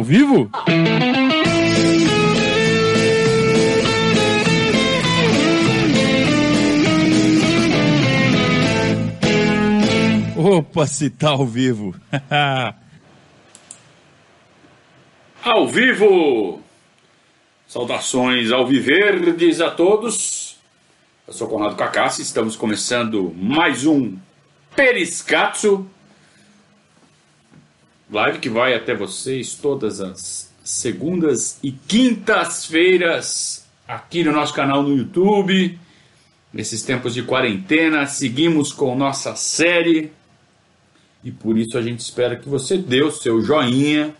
ao vivo? Opa, se tá ao vivo. ao vivo! Saudações ao Viverdes a todos. Eu sou Conrado Cacassi, estamos começando mais um Periscatso. Live que vai até vocês todas as segundas e quintas-feiras aqui no nosso canal no YouTube. Nesses tempos de quarentena, seguimos com nossa série e por isso a gente espera que você dê o seu joinha,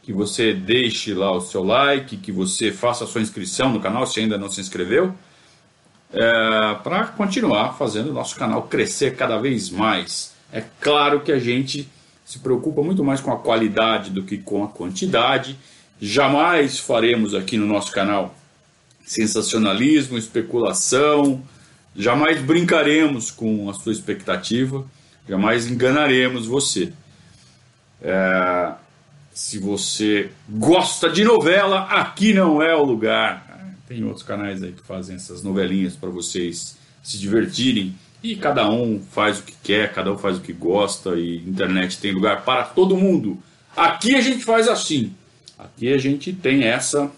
que você deixe lá o seu like, que você faça a sua inscrição no canal se ainda não se inscreveu, é, para continuar fazendo o nosso canal crescer cada vez mais. É claro que a gente se preocupa muito mais com a qualidade do que com a quantidade. Jamais faremos aqui no nosso canal sensacionalismo, especulação, jamais brincaremos com a sua expectativa. Jamais enganaremos você. É, se você gosta de novela, aqui não é o lugar. Tem outros canais aí que fazem essas novelinhas para vocês se divertirem. E cada um faz o que quer, cada um faz o que gosta, e internet tem lugar para todo mundo. Aqui a gente faz assim. Aqui a gente tem essa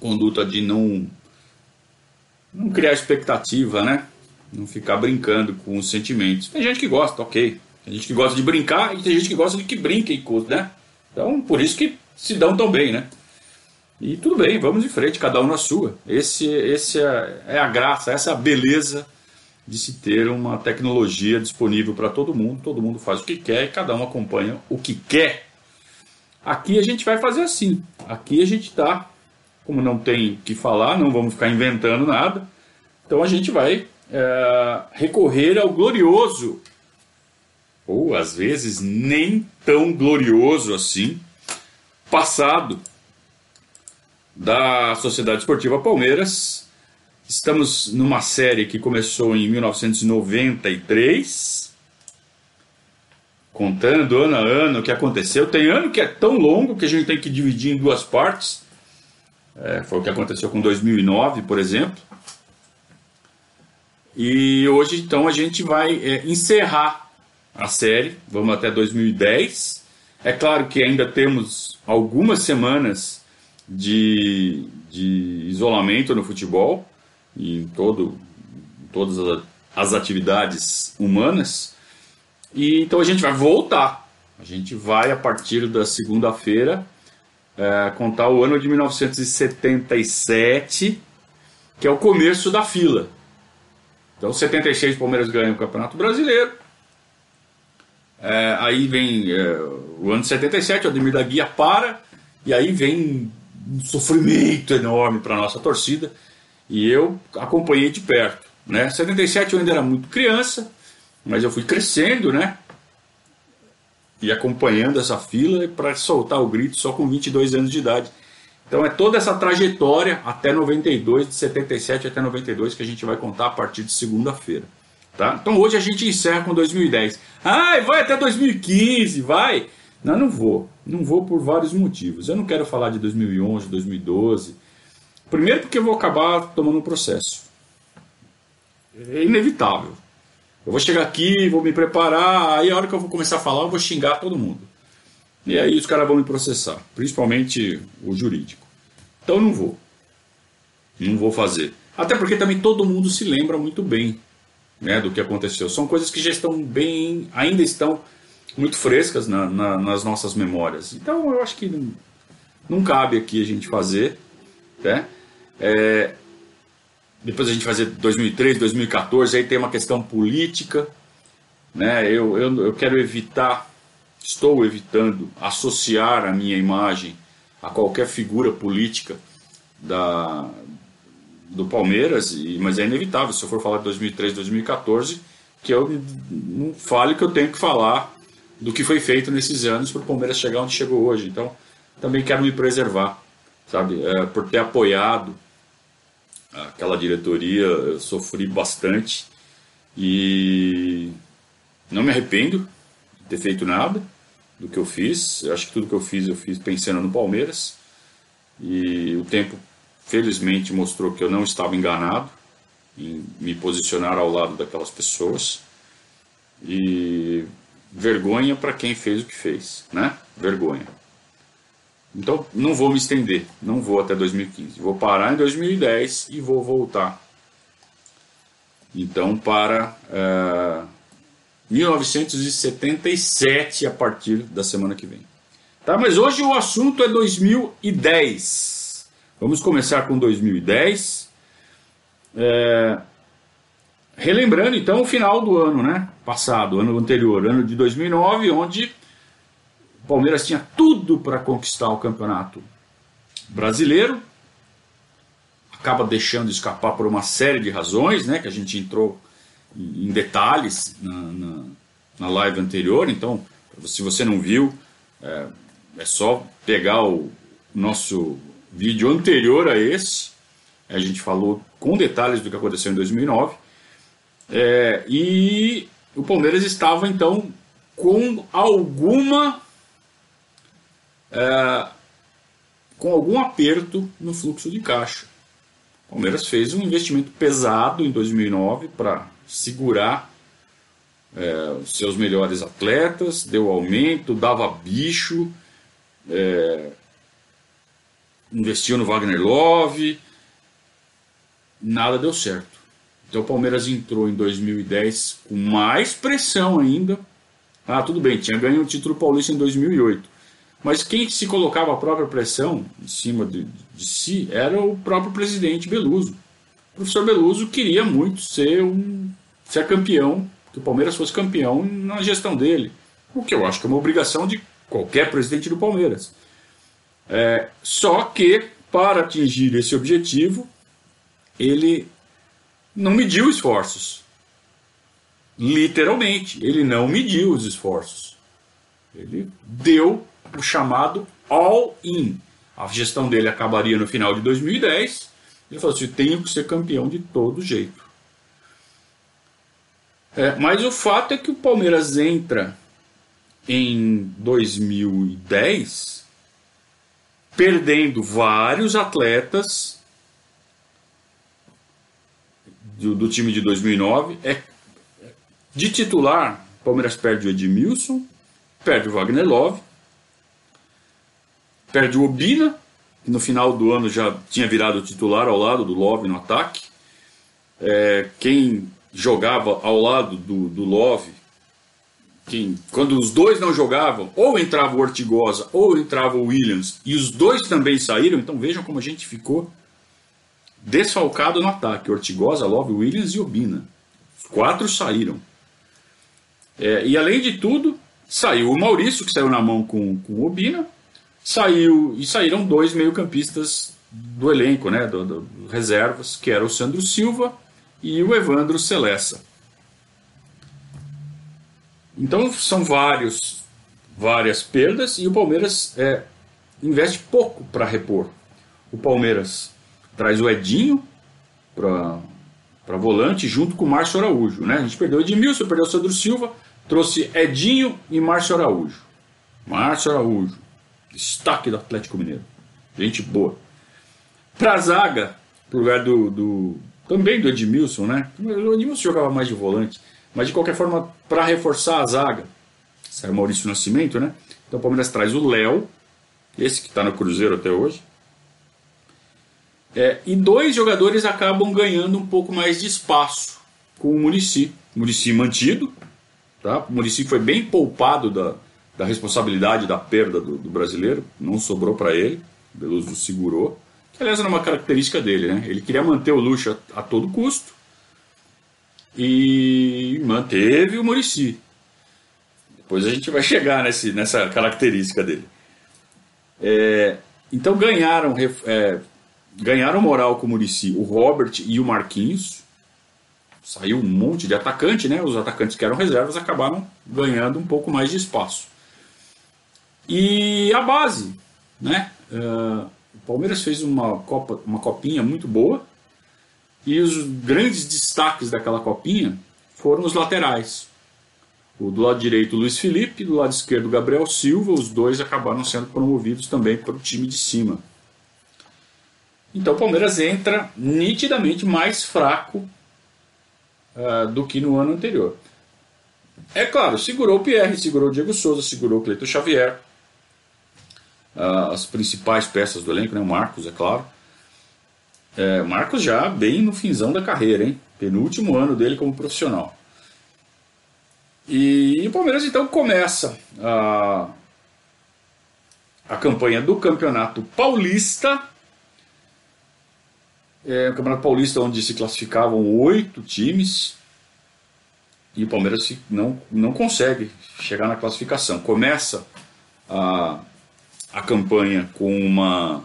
conduta de não, não criar expectativa, né? Não ficar brincando com os sentimentos. Tem gente que gosta, ok. Tem gente que gosta de brincar e tem gente que gosta de que brinquem, né? Então, por isso que se dão tão bem, né? E tudo bem, vamos em frente, cada um na sua. Esse, esse é, é a graça, essa é a beleza de se ter uma tecnologia disponível para todo mundo. Todo mundo faz o que quer e cada um acompanha o que quer. Aqui a gente vai fazer assim. Aqui a gente está, como não tem o que falar, não vamos ficar inventando nada. Então a gente vai é, recorrer ao glorioso, ou às vezes nem tão glorioso assim, passado da Sociedade Esportiva Palmeiras. Estamos numa série que começou em 1993, contando ano a ano o que aconteceu. Tem ano que é tão longo que a gente tem que dividir em duas partes. É, foi o que aconteceu com 2009, por exemplo. E hoje, então, a gente vai é, encerrar a série, vamos até 2010. É claro que ainda temos algumas semanas de, de isolamento no futebol em, todo, todas as atividades humanas. E então a gente vai voltar. A gente vai, a partir da segunda-feira, é, contar o ano de 1977, que é o começo da fila. Então, 76 o Palmeiras ganha o Campeonato Brasileiro. É, aí vem é, o ano de 77, o Ademir da Guia para, e aí vem um sofrimento enorme para nossa torcida. E eu acompanhei de perto. Né? 77 eu ainda era muito criança, mas eu fui crescendo, né? E acompanhando essa fila para soltar o grito só com 22 anos de idade. Então é toda essa trajetória até 92, de 77 até 92, que a gente vai contar a partir de segunda-feira. Tá? Então hoje a gente encerra com 2010. Ai, vai até 2015, vai! Não, não vou. Não vou por vários motivos. Eu não quero falar de 2011, 2012. Primeiro porque eu vou acabar tomando um processo. É inevitável. Eu vou chegar aqui, vou me preparar, aí a hora que eu vou começar a falar, eu vou xingar todo mundo. E aí os caras vão me processar, principalmente o jurídico. Então não vou. Não vou fazer. Até porque também todo mundo se lembra muito bem né, do que aconteceu. São coisas que já estão bem, ainda estão muito frescas na, na, nas nossas memórias. Então eu acho que não, não cabe aqui a gente fazer. Né? É, depois a gente fazer 2003, 2014, aí tem uma questão política. Né? Eu, eu, eu quero evitar, estou evitando associar a minha imagem a qualquer figura política da, do Palmeiras, e, mas é inevitável, se eu for falar de 2013, 2014, que eu não fale que eu tenho que falar do que foi feito nesses anos para o Palmeiras chegar onde chegou hoje. Então, também quero me preservar, sabe? É, por ter apoiado aquela diretoria, eu sofri bastante e não me arrependo de ter feito nada, do que eu fiz. Eu acho que tudo que eu fiz, eu fiz pensando no Palmeiras. E o tempo, felizmente, mostrou que eu não estava enganado em me posicionar ao lado daquelas pessoas. E vergonha para quem fez o que fez, né? Vergonha. Então, não vou me estender, não vou até 2015. Vou parar em 2010 e vou voltar. Então, para uh, eh, 1977 a partir da semana que vem. Tá, mas hoje o assunto é 2010. Vamos começar com 2010. É, relembrando então o final do ano, né? Passado, ano anterior, ano de 2009, onde o Palmeiras tinha tudo para conquistar o campeonato brasileiro, acaba deixando escapar por uma série de razões, né, que a gente entrou em detalhes na, na, na live anterior. Então, se você não viu, é, é só pegar o nosso vídeo anterior a esse. A gente falou com detalhes do que aconteceu em 2009. É, e o Palmeiras estava então com alguma é, com algum aperto no fluxo de caixa. O Palmeiras fez um investimento pesado em 2009 para segurar é, seus melhores atletas, deu aumento, dava bicho, é, investiu no Wagner Love, nada deu certo. Então o Palmeiras entrou em 2010 com mais pressão ainda. Ah, tudo bem, tinha ganho o título paulista em 2008. Mas quem se colocava a própria pressão em cima de, de si era o próprio presidente Beluso. O professor Beluso queria muito ser, um, ser campeão, que o Palmeiras fosse campeão na gestão dele. O que eu acho que é uma obrigação de qualquer presidente do Palmeiras. É, só que, para atingir esse objetivo, ele não mediu esforços. Literalmente, ele não mediu os esforços. Ele deu o chamado all-in. A gestão dele acabaria no final de 2010. Ele falou assim: tenho que ser campeão de todo jeito. É, mas o fato é que o Palmeiras entra em 2010 perdendo vários atletas do, do time de 2009. É, de titular, o Palmeiras perde o Edmilson, perde o Wagner Love, Perde o Obina, que no final do ano já tinha virado titular ao lado do Love no ataque. É, quem jogava ao lado do, do Love, quem, quando os dois não jogavam, ou entrava o Ortigosa ou entrava o Williams, e os dois também saíram, então vejam como a gente ficou desfalcado no ataque: Ortigosa, Love, Williams e Obina. Os quatro saíram. É, e além de tudo, saiu o Maurício, que saiu na mão com, com o Obina, saiu e saíram dois meio-campistas do elenco, né, do, do, reservas, que era o Sandro Silva e o Evandro Celessa. Então são vários, várias perdas e o Palmeiras é, investe pouco para repor. O Palmeiras traz o Edinho para volante junto com o Márcio Araújo. Né? A gente perdeu o Edmilson, perdeu o Sandro Silva, trouxe Edinho e Márcio Araújo. Márcio Araújo, Destaque do Atlético Mineiro. Gente boa. Pra zaga, pro lugar do, do. Também do Edmilson, né? O Edmilson jogava mais de volante. Mas de qualquer forma, para reforçar a zaga, saiu Maurício Nascimento, né? Então o Palmeiras traz o Léo, esse que está no Cruzeiro até hoje. É, e dois jogadores acabam ganhando um pouco mais de espaço com o Murici. Murici mantido, tá? O Murici foi bem poupado da, da responsabilidade da perda do, do brasileiro, não sobrou para ele, Beluso segurou, que aliás era uma característica dele, né? Ele queria manter o Lucha a, a todo custo e manteve o Murici. Depois a gente vai chegar nesse, nessa característica dele. É, então ganharam, é, ganharam moral com o Murici o Robert e o Marquinhos. Saiu um monte de atacante, né? Os atacantes que eram reservas acabaram ganhando um pouco mais de espaço. E a base, né? Uh, o Palmeiras fez uma, copa, uma copinha muito boa e os grandes destaques daquela copinha foram os laterais. O do lado direito, Luiz Felipe, do lado esquerdo, Gabriel Silva. Os dois acabaram sendo promovidos também para o time de cima. Então o Palmeiras entra nitidamente mais fraco uh, do que no ano anterior. É claro, segurou o Pierre, segurou o Diego Souza, segurou o Cleiton Xavier, uh, as principais peças do elenco, né? o Marcos, é claro. É, Marcos já bem no finzão da carreira, hein? Penúltimo ano dele como profissional. E, e o Palmeiras então começa a, a campanha do Campeonato Paulista. É, o Campeonato Paulista onde se classificavam oito times. E o Palmeiras não, não consegue chegar na classificação. Começa a, a campanha com uma.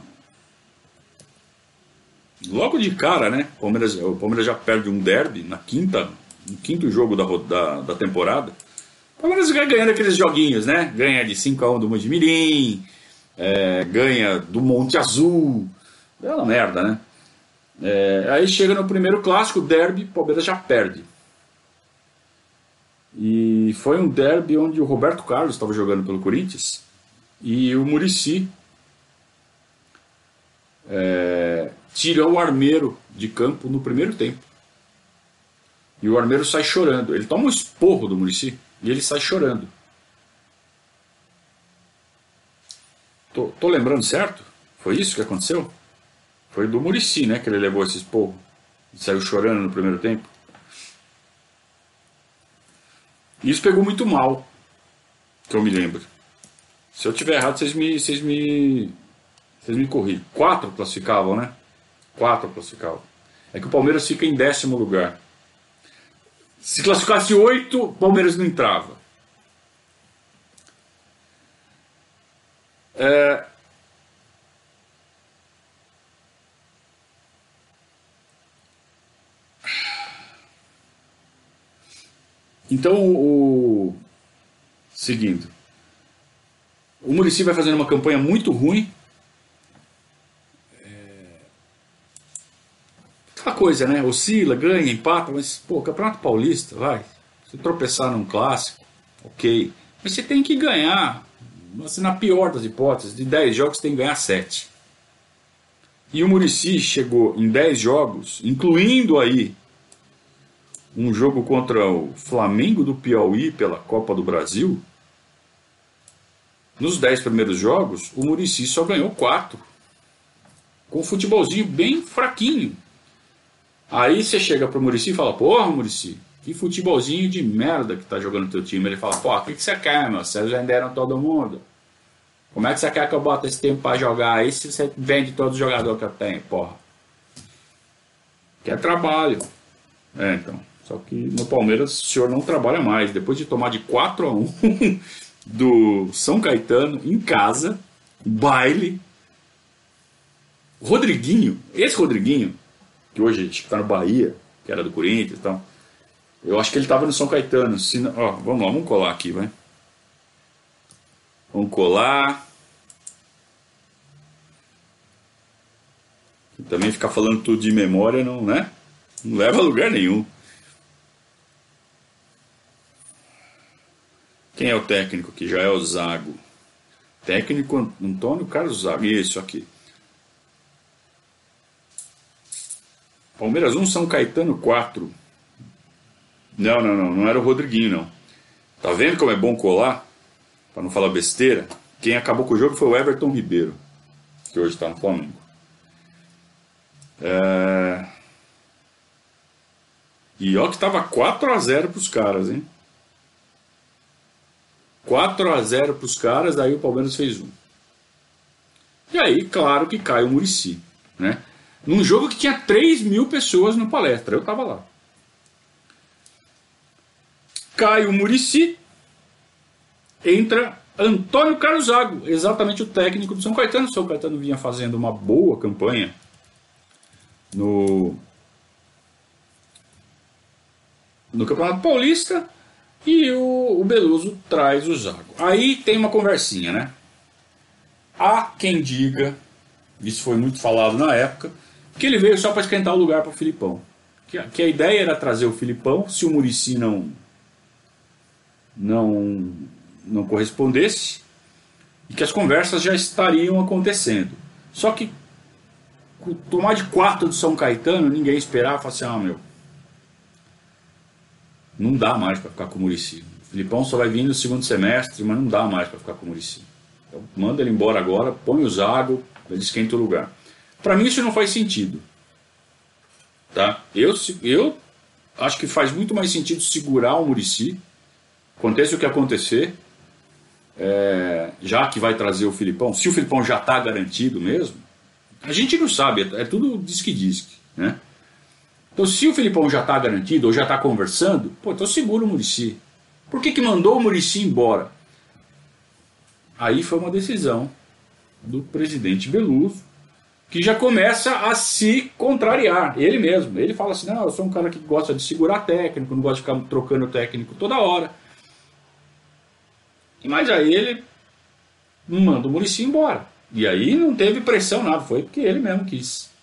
Logo de cara, né? O Palmeiras, o Palmeiras já perde um derby na quinta, no quinto jogo da, da, da temporada. O Palmeiras vai ganhando aqueles joguinhos, né? Ganha de 5x1 do Mojimirim, é, ganha do Monte Azul. É uma merda, né? É, aí chega no primeiro clássico, derby, Palmeiras já perde. E foi um derby onde o Roberto Carlos estava jogando pelo Corinthians e o Murici é, tirou o armeiro de campo no primeiro tempo. E o armeiro sai chorando. Ele toma um esporro do Murici e ele sai chorando. Tô, tô lembrando certo? Foi isso que aconteceu? Foi do Murici, né, que ele levou esse esporro. E saiu chorando no primeiro tempo. Isso pegou muito mal, que eu me lembro. Se eu tiver errado, vocês me, vocês me, vocês me corrigem. Quatro classificavam, né? Quatro classificavam. É que o Palmeiras fica em décimo lugar. Se classificasse oito, o Palmeiras não entrava. É, Então, o, seguindo, o Murici vai fazendo uma campanha muito ruim. É, aquela coisa, né? Oscila, ganha, empata, mas, pô, Campeonato Paulista, vai. Se tropeçar num clássico, ok. Mas você tem que ganhar. Assim, na pior das hipóteses, de 10 jogos, você tem que ganhar 7. E o Murici chegou em 10 jogos, incluindo aí um jogo contra o Flamengo do Piauí pela Copa do Brasil, nos dez primeiros jogos, o Murici só ganhou quatro. Com um futebolzinho bem fraquinho. Aí você chega pro Murici e fala, porra, Murici, que futebolzinho de merda que tá jogando teu time. Ele fala, pô, o que, que você quer, meu? Vocês venderam todo mundo. Como é que você quer que eu bote esse tempo para jogar aí se você vende todos os jogadores que eu tenho, porra? Quer trabalho. É, então. Só que no Palmeiras o senhor não trabalha mais. Depois de tomar de 4 a 1 do São Caetano em casa, baile. Rodriguinho, esse Rodriguinho, que hoje está no Bahia, que era do Corinthians e tal, eu acho que ele estava no São Caetano. Se não, ó, vamos lá, vamos colar aqui, vai. Vamos colar. também ficar falando tudo de memória não, né? Não leva a lugar nenhum. Quem é o técnico que já é o Zago? Técnico Antônio Carlos Zago. Isso aqui. Palmeiras 1, São Caetano 4. Não, não, não. Não era o Rodriguinho, não. Tá vendo como é bom colar? Para não falar besteira. Quem acabou com o jogo foi o Everton Ribeiro. Que hoje está no Flamengo. É... E ó que tava 4 a 0 para os caras, hein? 4 a 0 para os caras, aí o Palmeiras fez um. E aí, claro que cai o Murici, né? Num jogo que tinha 3 mil pessoas no palestra, eu estava lá. Cai o Murici, entra Antônio Carlos Zago, exatamente o técnico do São Caetano. O São Caetano vinha fazendo uma boa campanha no, no Campeonato Paulista e o, o Beluso traz o Zago. Aí tem uma conversinha, né? Há quem diga, isso foi muito falado na época, que ele veio só para esquentar o lugar para o Filipão. Que, que, a ideia era trazer o Filipão, se o Murici não, não, não correspondesse e que as conversas já estariam acontecendo. Só que tomar de quatro do São Caetano, ninguém esperava, falava assim, ah, meu, não dá mais para ficar com o Murici. O Filipão só vai vir no segundo semestre, mas não dá mais para ficar com o Murici. Então, manda ele embora agora, põe o Zago, ele esquenta o lugar. Para mim isso não faz sentido. Tá? Eu, eu acho que faz muito mais sentido segurar o Murici, aconteça o que acontecer, é, já que vai trazer o Filipão, se o Filipão já está garantido mesmo, a gente não sabe, é, tudo diz que diz. Né? Então, se o Filipão já está garantido ou já está conversando, pô, então segura o Murici. Por que, que mandou o Murici embora? Aí foi uma decisão do presidente Beluso, que já começa a se contrariar, ele mesmo. Ele fala assim: não, eu sou um cara que gosta de segurar técnico, não gosta de ficar trocando técnico toda hora. Mas aí ele manda o Murici embora. E aí não teve pressão, nada, foi porque ele mesmo quis.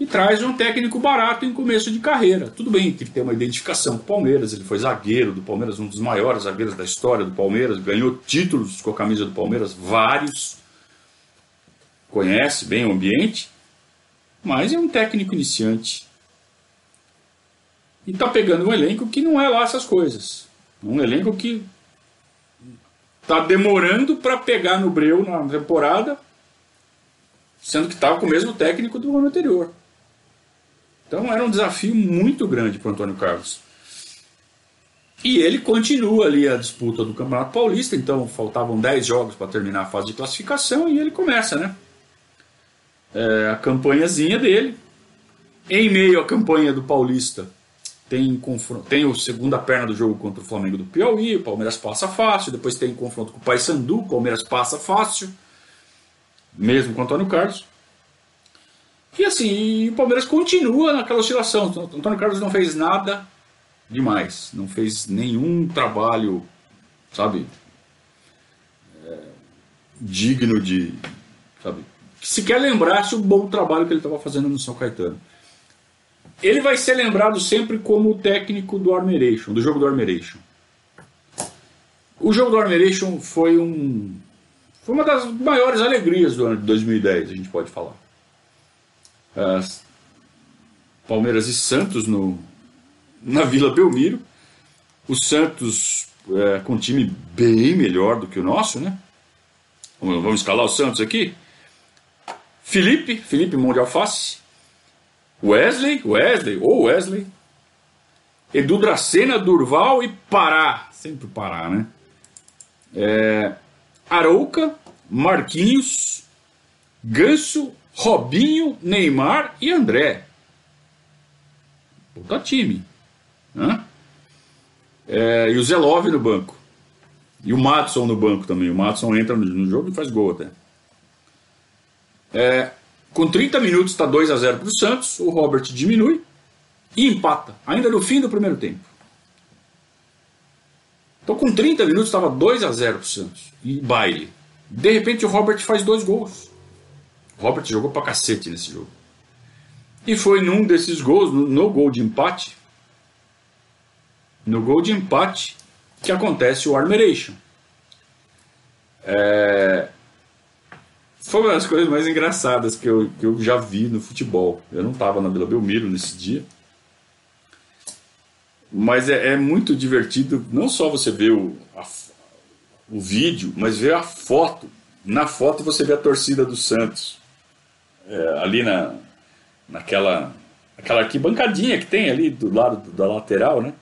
E traz um técnico barato em começo de carreira. Tudo bem, tem que ter uma identificação com o Palmeiras. Ele foi zagueiro do Palmeiras, um dos maiores zagueiros da história do Palmeiras, ganhou títulos com a camisa do Palmeiras, vários. Conhece bem o ambiente, mas é um técnico iniciante. E está pegando um elenco que não é lá essas coisas. Um elenco que está demorando para pegar no breu na temporada, sendo que estava com o mesmo técnico do ano anterior. Então era um desafio muito grande para o Antônio Carlos. E ele continua ali a disputa do Campeonato Paulista, então faltavam 10 jogos para terminar a fase de classificação e ele começa, né? É, a campanhazinha dele. Em meio à campanha do Paulista, tem, tem o segunda perna do jogo contra o Flamengo do Piauí, o Palmeiras passa fácil, depois tem confronto com o Paysandu, o Palmeiras passa fácil, mesmo com o Antônio Carlos. E assim, o Palmeiras continua naquela oscilação. O Antônio Carlos não fez nada demais, não fez nenhum trabalho, sabe, é, digno de, sabe, que sequer lembrasse o bom trabalho que ele estava fazendo no São Caetano. Ele vai ser lembrado sempre como o técnico do Armeration, do jogo do Armeration. O jogo do Armeration foi um foi uma das maiores alegrias do ano de 2010, a gente pode falar. As Palmeiras e Santos no, na Vila Belmiro. O Santos é, com um time bem melhor do que o nosso, né? Vamos escalar o Santos aqui. Felipe, Felipe Mão de Alface, Wesley, Wesley, ou Wesley, Edu Dracena, Durval e Pará, sempre Pará, né? É, Arouca, Marquinhos, Ganso, Robinho, Neymar e André. Puta time. Né? É, e o Zelov no banco. E o Matson no banco também. O Matson entra no, no jogo e faz gol até. É, com 30 minutos está 2 a 0 para o Santos, o Robert diminui e empata, ainda no fim do primeiro tempo. Então com 30 minutos estava 2 a 0 para o Santos e baile. De repente o Robert faz dois gols. Robert jogou para cacete nesse jogo. E foi num desses gols, no, no gol de empate, no gol de empate, que acontece o Armeration. É, foi uma das coisas mais engraçadas que eu, que eu já vi no futebol. Eu não estava na Vila Belmiro nesse dia. Mas é, é muito divertido, não só você ver o, a, o vídeo, mas ver a foto. Na foto você vê a torcida do Santos. É, ali na, naquela aquela arquibancadinha que tem ali do lado da lateral, né?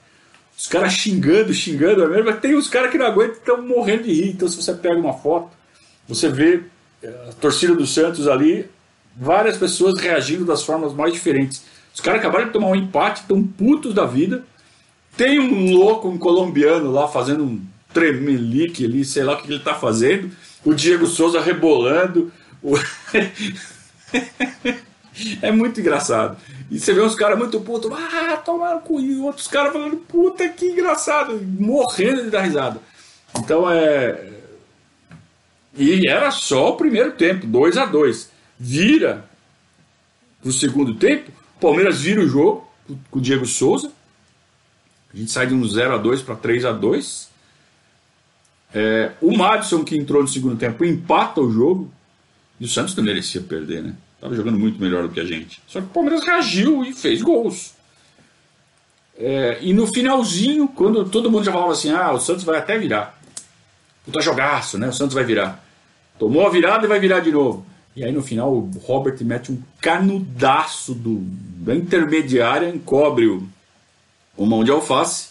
Os caras xingando, xingando, mas tem os caras que não aguentam estão morrendo de rir. Então, se você pega uma foto, você vê a torcida do Santos ali, várias pessoas reagindo das formas mais diferentes. Os caras acabaram de tomar um empate, estão putos da vida. Tem um louco, um colombiano lá fazendo um tremelique ali, sei lá o que ele está fazendo. O Diego Souza rebolando. O... é muito engraçado. E você vê uns caras muito putos, ah, tomaram cu. E outros caras falando, puta que engraçado, morrendo de dar risada. Então é e era só o primeiro tempo, 2 a 2 Vira o segundo tempo, Palmeiras vira o jogo com o Diego Souza. A gente sai de um 0 a 2 para 3 a 2 é, O Madison, que entrou no segundo tempo, empata o jogo. E o Santos não merecia perder, né? Estava jogando muito melhor do que a gente. Só que o Palmeiras reagiu e fez gols. É, e no finalzinho, quando todo mundo já falava assim: ah, o Santos vai até virar. Puta jogaço, né? O Santos vai virar. Tomou a virada e vai virar de novo. E aí no final o Robert mete um canudaço do, da intermediária, encobre o, o mão de alface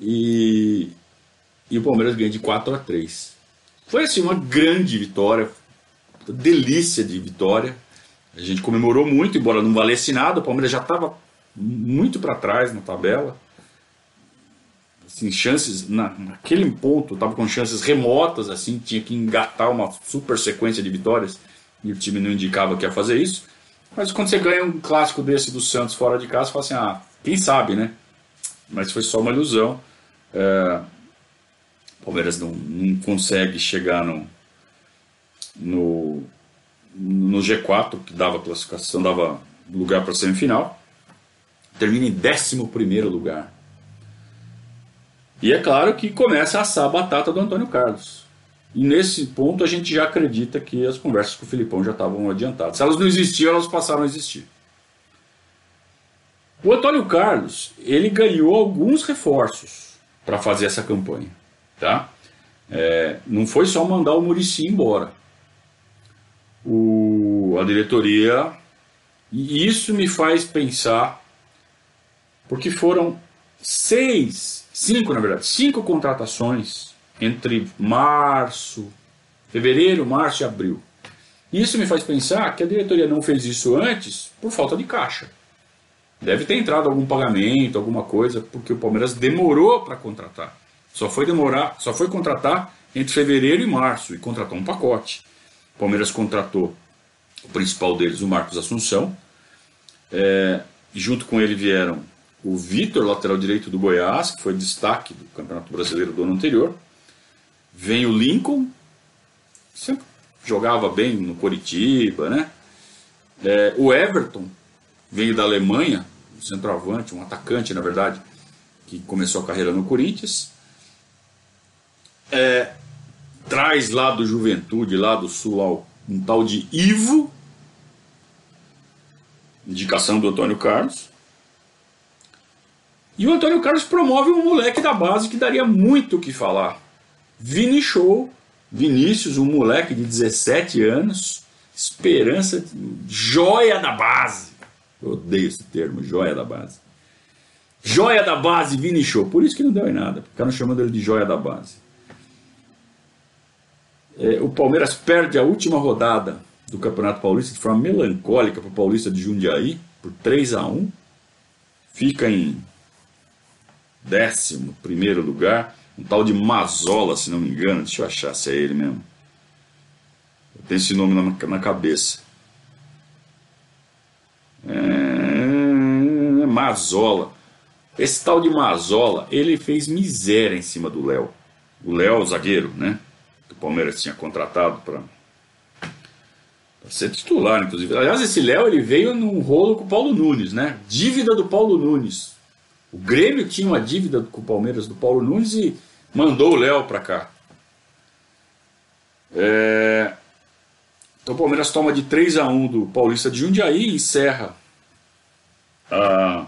e, e o Palmeiras ganha de 4 a 3. Foi assim uma grande vitória, delícia de vitória. A gente comemorou muito, embora não valesse nada, o Palmeiras já estava muito para trás na tabela. Assim, chances, na, naquele ponto, estava com chances remotas, assim, tinha que engatar uma super sequência de vitórias e o time não indicava que ia fazer isso. Mas quando você ganha um clássico desse do Santos fora de casa, você fala assim: ah, quem sabe, né? Mas foi só uma ilusão. É, o Palmeiras não, não consegue chegar no, no, no G4, que dava classificação, dava lugar para semifinal. Termina em 11 lugar. E é claro que começa a assar a batata do Antônio Carlos. E nesse ponto a gente já acredita que as conversas com o Filipão já estavam adiantadas. Se elas não existiam, elas passaram a existir. O Antônio Carlos, ele ganhou alguns reforços para fazer essa campanha, tá? É, não foi só mandar o Murici embora. O, a diretoria, e isso me faz pensar, porque foram seis, cinco na verdade, cinco contratações entre março, fevereiro, março e abril. Isso me faz pensar que a diretoria não fez isso antes por falta de caixa. Deve ter entrado algum pagamento, alguma coisa, porque o Palmeiras demorou para contratar. Só foi demorar, só foi contratar entre fevereiro e março e contratou um pacote. O Palmeiras contratou o principal deles, o Marcos Assunção. É, junto com ele vieram o Vitor, lateral direito do Goiás, que foi destaque do Campeonato Brasileiro do ano anterior. Vem o Lincoln, sempre jogava bem no Coritiba, né? É, o Everton veio da Alemanha, um centroavante, um atacante, na verdade, que começou a carreira no Corinthians. É, traz lá do Juventude, lá do Sul, um tal de Ivo, indicação do Antônio Carlos. E o Antônio Carlos promove um moleque da base que daria muito o que falar. Vini Show, Vinícius, um moleque de 17 anos, esperança, joia da base. Eu odeio esse termo, joia da base. Joia da base, Vini Show. Por isso que não deu em nada, ficaram chamando ele de joia da base. É, o Palmeiras perde a última rodada do Campeonato Paulista de forma melancólica para o Paulista de Jundiaí, por 3 a 1 Fica em 11 primeiro lugar um tal de Mazola, se não me engano, deixa eu achar se é ele mesmo. Eu tenho esse nome na, na cabeça. É, Mazola. Esse tal de Mazola, ele fez miséria em cima do Léo. O Léo, zagueiro, né? Palmeiras tinha contratado para ser titular, inclusive. Aliás, esse Léo ele veio num rolo com o Paulo Nunes, né? Dívida do Paulo Nunes. O Grêmio tinha uma dívida com o Palmeiras do Paulo Nunes e mandou o Léo para cá. É... Então o Palmeiras toma de 3 a 1 do Paulista de Jundiaí e encerra a,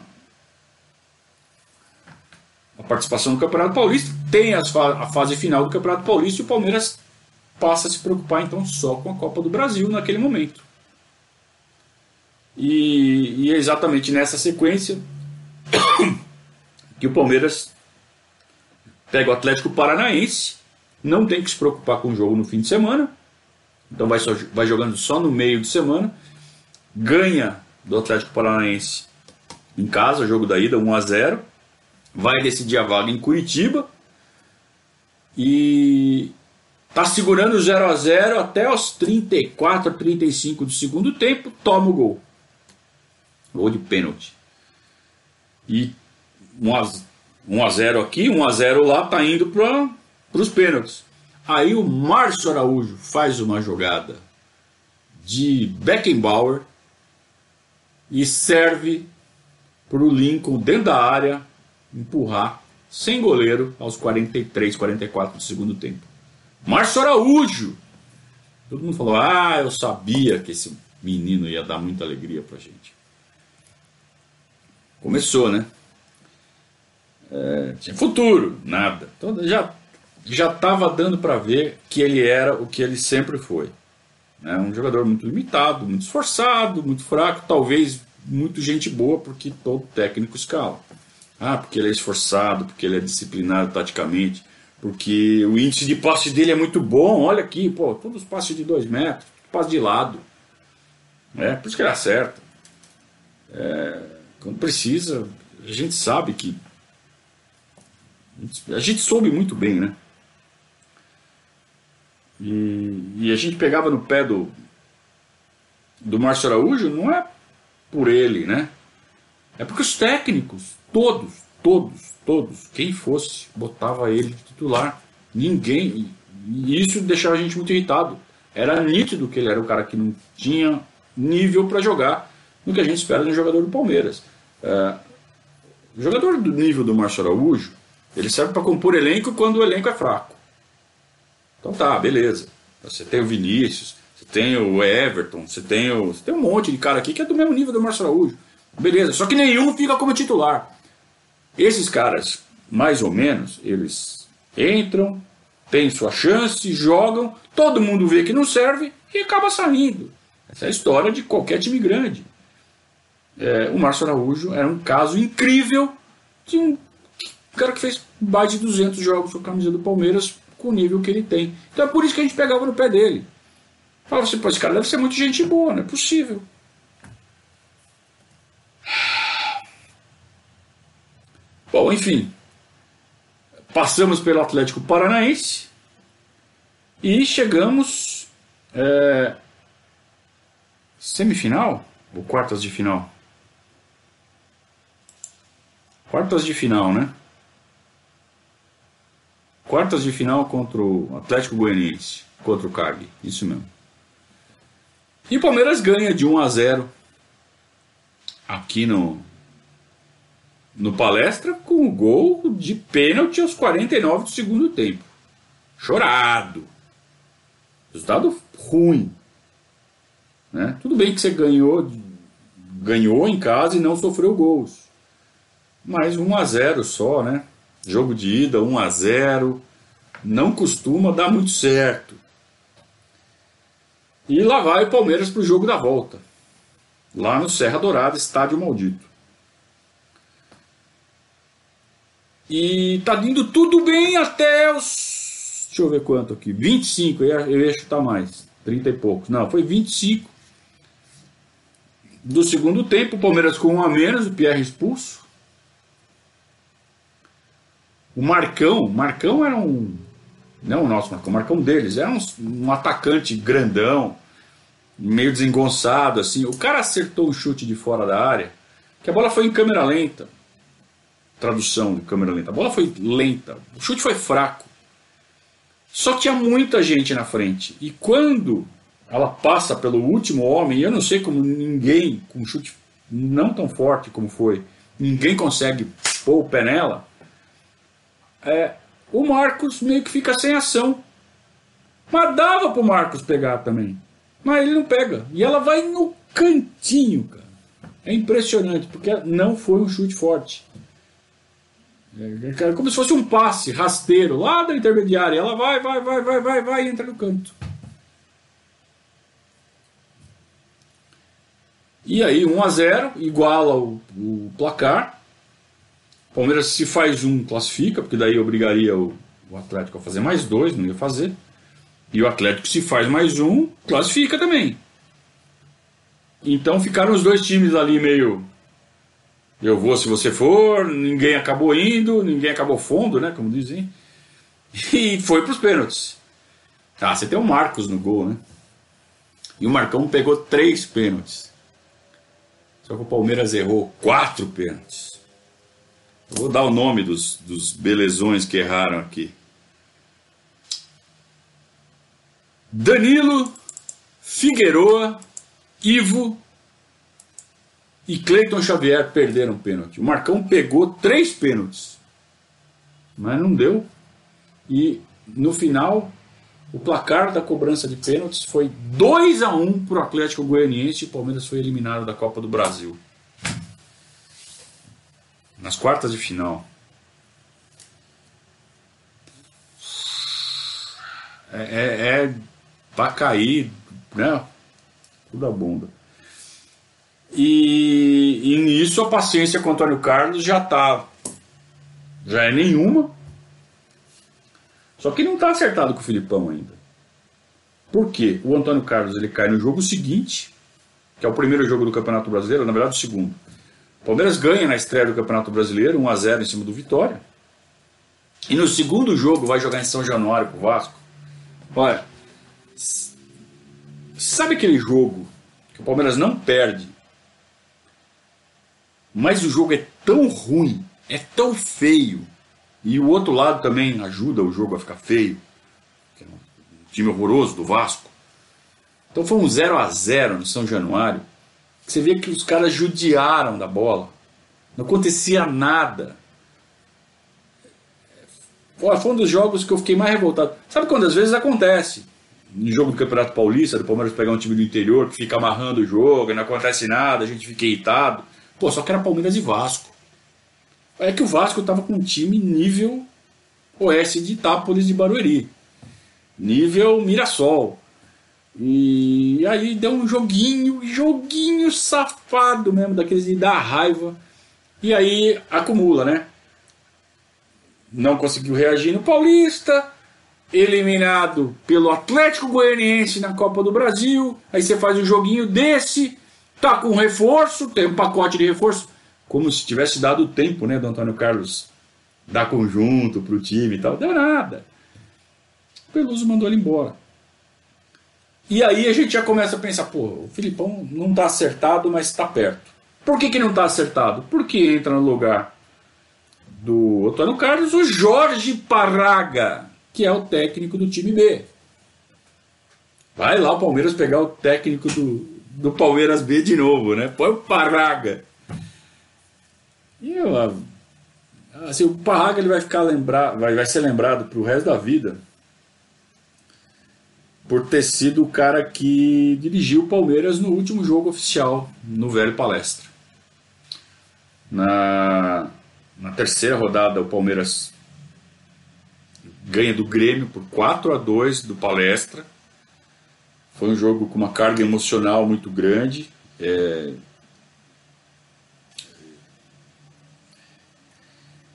a participação no Campeonato Paulista. Tem a fase final do Campeonato Paulista e o Palmeiras passa a se preocupar então só com a Copa do Brasil naquele momento. E, e é exatamente nessa sequência que o Palmeiras pega o Atlético Paranaense, não tem que se preocupar com o jogo no fim de semana, então vai, só, vai jogando só no meio de semana, ganha do Atlético Paranaense em casa, jogo da ida 1 a 0 vai decidir a vaga em Curitiba e tá segurando 0 a 0 até os 34, 35 do segundo tempo, toma o gol. Gol de pênalti. E 1 a, 1 a 0 aqui, 1 a 0 lá, tá indo para os pênaltis. Aí o Márcio Araújo faz uma jogada de Beckenbauer e serve para o Lincoln dentro da área empurrar sem goleiro aos 43, 44 do segundo tempo. Márcio Araújo! Todo mundo falou: Ah, eu sabia que esse menino ia dar muita alegria pra gente. Começou, né? É, tinha futuro, nada. Então já já estava dando para ver que ele era o que ele sempre foi. Né? Um jogador muito limitado, muito esforçado, muito fraco, talvez muito gente boa, porque todo técnico escala. Ah, porque ele é esforçado, porque ele é disciplinado taticamente, porque o índice de passe dele é muito bom. Olha aqui, pô, todos os passes de dois metros, passe de lado. É, por isso que ele acerta. É, quando precisa, a gente sabe que. A gente soube muito bem, né? E, e a gente pegava no pé do, do Márcio Araújo, não é por ele, né? É porque os técnicos, todos, todos, todos, quem fosse, botava ele de titular. Ninguém. E isso deixava a gente muito irritado. Era nítido que ele era o cara que não tinha nível para jogar no que a gente espera de um jogador do Palmeiras. É, o jogador do nível do Márcio Araújo, ele serve para compor elenco quando o elenco é fraco. Então tá, beleza. Você tem o Vinícius, você tem o Everton, você tem, o, você tem um monte de cara aqui que é do mesmo nível do Márcio Araújo. Beleza, só que nenhum fica como titular. Esses caras, mais ou menos, eles entram, têm sua chance, jogam, todo mundo vê que não serve e acaba saindo. Essa é a história de qualquer time grande. É, o Márcio Araújo era um caso incrível de um cara que fez mais de 200 jogos com a camisa do Palmeiras com o nível que ele tem. Então é por isso que a gente pegava no pé dele. Falava assim, pô, esse cara deve ser muito gente boa, não é possível. Bom, enfim. Passamos pelo Atlético Paranaense e chegamos. É, semifinal? Ou quartas de final? Quartas de final, né? Quartas de final contra o Atlético Goianiense, contra o CAG, isso mesmo. E o Palmeiras ganha de 1 a 0 aqui no no palestra com o gol de pênalti aos 49 do segundo tempo. Chorado. Resultado ruim. Né? Tudo bem que você ganhou ganhou em casa e não sofreu gols. Mas 1 a 0 só, né? Jogo de ida 1 a 0 não costuma dar muito certo. E lá vai o Palmeiras para o jogo da volta. Lá no Serra Dourada, estádio maldito. E tá indo tudo bem até os. Deixa eu ver quanto aqui. 25, eu ia, eu ia chutar mais. 30 e poucos. Não, foi 25. Do segundo tempo, o Palmeiras com um a menos, o Pierre expulso. O Marcão, Marcão era um. Não o nosso Marcão, o Marcão deles, era um, um atacante grandão, meio desengonçado, assim. O cara acertou um chute de fora da área, que a bola foi em câmera lenta. Tradução de câmera lenta. A bola foi lenta, o chute foi fraco. Só que tinha muita gente na frente. E quando ela passa pelo último homem, eu não sei como ninguém, com um chute não tão forte como foi, ninguém consegue pôr o pé nela é, o Marcos meio que fica sem ação. Mas dava pro Marcos pegar também. Mas ele não pega. E ela vai no cantinho, cara. É impressionante, porque não foi um chute forte. É, é como se fosse um passe rasteiro lá da intermediária. Ela vai, vai, vai, vai, vai, vai e entra no canto. E aí, 1 a 0 iguala o, o placar. Palmeiras, se faz um, classifica, porque daí obrigaria o, o Atlético a fazer mais dois, não ia fazer. E o Atlético, se faz mais um, classifica também. Então ficaram os dois times ali meio. Eu vou se você for, ninguém acabou indo, ninguém acabou fundo, né? Como dizem. E foi para os pênaltis. Ah, você tem o Marcos no gol, né? E o Marcão pegou três pênaltis. Só que o Palmeiras errou quatro pênaltis. Vou dar o nome dos, dos belezões que erraram aqui. Danilo, Figueroa, Ivo, e Cleiton Xavier perderam pênalti. O Marcão pegou três pênaltis, mas não deu. E no final, o placar da cobrança de pênaltis foi 2 a 1 para o Atlético Goianiense e o Palmeiras foi eliminado da Copa do Brasil. Nas quartas de final. É, é, é para cair, né? Tudo a bunda. E, e nisso a paciência com o Antônio Carlos já tá. Já é nenhuma. Só que não está acertado com o Filipão ainda. Por quê? O Antônio Carlos ele cai no jogo seguinte, que é o primeiro jogo do Campeonato Brasileiro, na verdade o segundo. O Palmeiras ganha na estreia do Campeonato Brasileiro, 1 a 0 em cima do Vitória. E no segundo jogo vai jogar em São Januário com o Vasco. Olha, sabe aquele jogo que o Palmeiras não perde mas o jogo é tão ruim, é tão feio, e o outro lado também ajuda o jogo a ficar feio. Que é um time horroroso do Vasco. Então foi um 0 a 0 no São Januário. Você vê que os caras judiaram da bola. Não acontecia nada. Foi um dos jogos que eu fiquei mais revoltado. Sabe quando às vezes acontece? No jogo do Campeonato Paulista, do Palmeiras pegar um time do interior que fica amarrando o jogo, não acontece nada, a gente fica irritado. Pô, só que era Palmeiras e Vasco. É que o Vasco estava com um time nível Oeste de Itápolis de Barueri. Nível Mirassol. E aí deu um joguinho, joguinho safado mesmo, daqueles de dar raiva. E aí acumula, né? Não conseguiu reagir no Paulista, eliminado pelo Atlético Goianiense na Copa do Brasil. Aí você faz um joguinho desse, Tá com reforço, tem um pacote de reforço, como se tivesse dado o tempo, né, do Antônio Carlos dar conjunto pro time e tal. Deu nada. O Peluso mandou ele embora. E aí a gente já começa a pensar, pô, o Filipão não tá acertado, mas está perto. Por que, que não tá acertado? Porque entra no lugar do Antônio Carlos o Jorge Parraga, que é o técnico do time B. Vai lá o Palmeiras pegar o técnico do, do Palmeiras B de novo, né? Põe o Parraga. E eu, assim, o Parraga ele vai ficar lembrar, vai, vai ser lembrado pro resto da vida por ter sido o cara que dirigiu o Palmeiras no último jogo oficial no Velho Palestra. Na, na terceira rodada, o Palmeiras ganha do Grêmio por 4 a 2 do Palestra foi um jogo com uma carga emocional muito grande. É...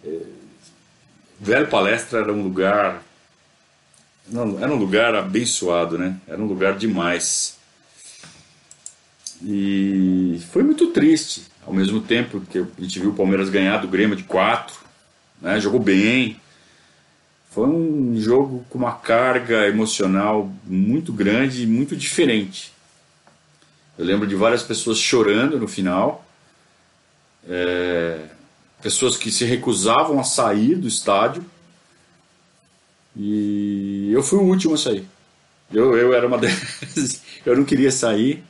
É... Velho Palestra era um lugar. Não, era um lugar abençoado, né? Era um lugar demais. E foi muito triste. Ao mesmo tempo que a gente viu o Palmeiras ganhar do Grêmio de 4, né? jogou bem, foi um jogo com uma carga emocional muito grande e muito diferente. Eu lembro de várias pessoas chorando no final, é, pessoas que se recusavam a sair do estádio, e eu fui o último a sair. Eu, eu era uma delas, eu não queria sair.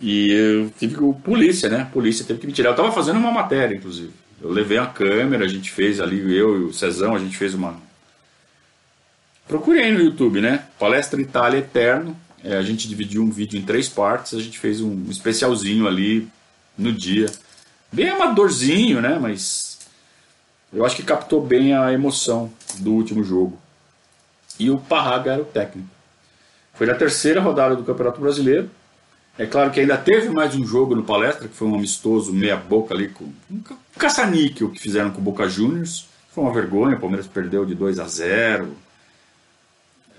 E eu tive que. Polícia, né? Polícia teve que me tirar. Eu estava fazendo uma matéria, inclusive. Eu levei a câmera, a gente fez ali, eu e o Cezão, a gente fez uma. Procurei no YouTube, né? Palestra Itália Eterno. É, a gente dividiu um vídeo em três partes, a gente fez um especialzinho ali no dia. Bem amadorzinho, né? Mas eu acho que captou bem a emoção do último jogo. E o Parraga era o técnico. Foi na terceira rodada do Campeonato Brasileiro. É claro que ainda teve mais um jogo no palestra, que foi um amistoso meia-boca ali com um caça-níquel que fizeram com o Boca Juniors. Foi uma vergonha, o Palmeiras perdeu de 2 a 0.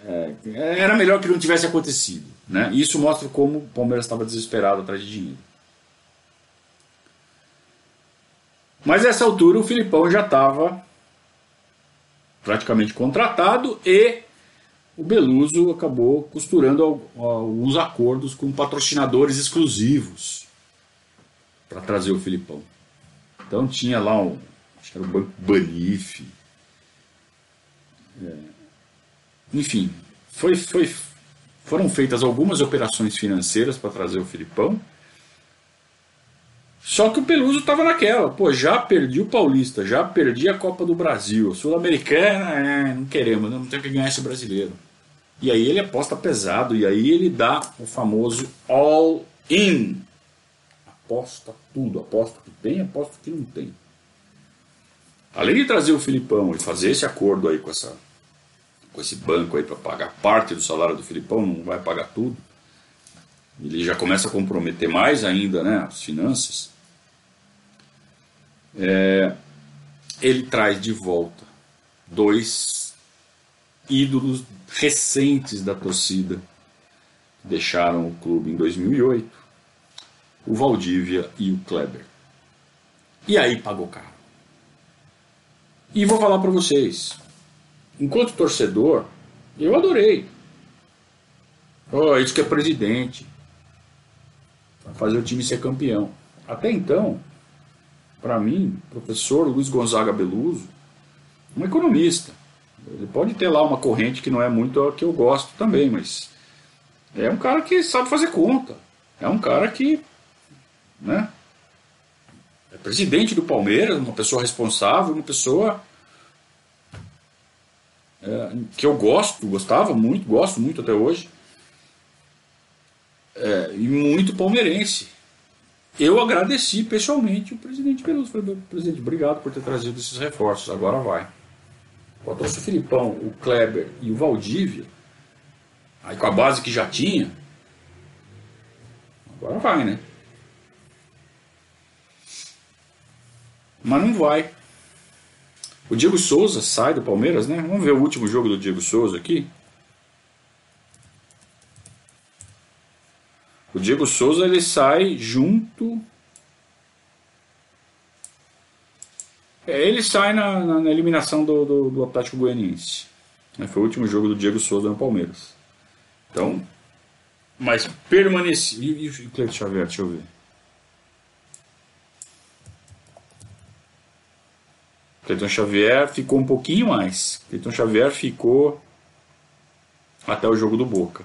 É, era melhor que não tivesse acontecido. Né? E isso mostra como o Palmeiras estava desesperado atrás de dinheiro. Mas nessa altura o Filipão já estava praticamente contratado e o Beluso acabou costurando alguns acordos com patrocinadores exclusivos para trazer o Filipão. Então tinha lá um, acho que era o Banco Banif. É. Enfim, foi, foi, foram feitas algumas operações financeiras para trazer o Filipão. Só que o Peluso estava naquela, pô, já perdi o Paulista, já perdi a Copa do Brasil, Sul-Americana, é, não queremos, não tem que ganhar esse brasileiro. E aí ele aposta pesado, e aí ele dá o famoso all-in. Aposta tudo, aposta que tem, aposta que não tem. Além de trazer o Filipão e fazer esse acordo aí com, essa, com esse banco aí para pagar parte do salário do Filipão, não vai pagar tudo. Ele já começa a comprometer mais ainda né, as finanças. É, ele traz de volta dois ídolos recentes da torcida que deixaram o clube em 2008, o Valdívia e o Kleber. E aí pagou caro. E vou falar para vocês, enquanto torcedor, eu adorei. Oh, isso que é presidente. Vai fazer o time ser campeão. Até então, para mim, professor Luiz Gonzaga Beluso, um economista. Ele pode ter lá uma corrente que não é muito a que eu gosto também, mas é um cara que sabe fazer conta. É um cara que, né, é presidente do Palmeiras, uma pessoa responsável, uma pessoa é, que eu gosto, gostava muito, gosto muito até hoje, é, e muito palmeirense. Eu agradeci pessoalmente o presidente Peluso. Falei, presidente, obrigado por ter trazido esses reforços, agora vai. O Filipão, o Kleber e o Valdívia, aí com a base que já tinha, agora vai, né? Mas não vai. O Diego Souza sai do Palmeiras, né? Vamos ver o último jogo do Diego Souza aqui. O Diego Souza ele sai junto. É, ele sai na, na, na eliminação do, do, do, Atlético Goianiense. Né? Foi o último jogo do Diego Souza no Palmeiras. Então, mas permaneci. E, e o Cleiton Xavier, deixa eu ver. Cleiton Xavier ficou um pouquinho mais. Cleiton Xavier ficou até o jogo do Boca.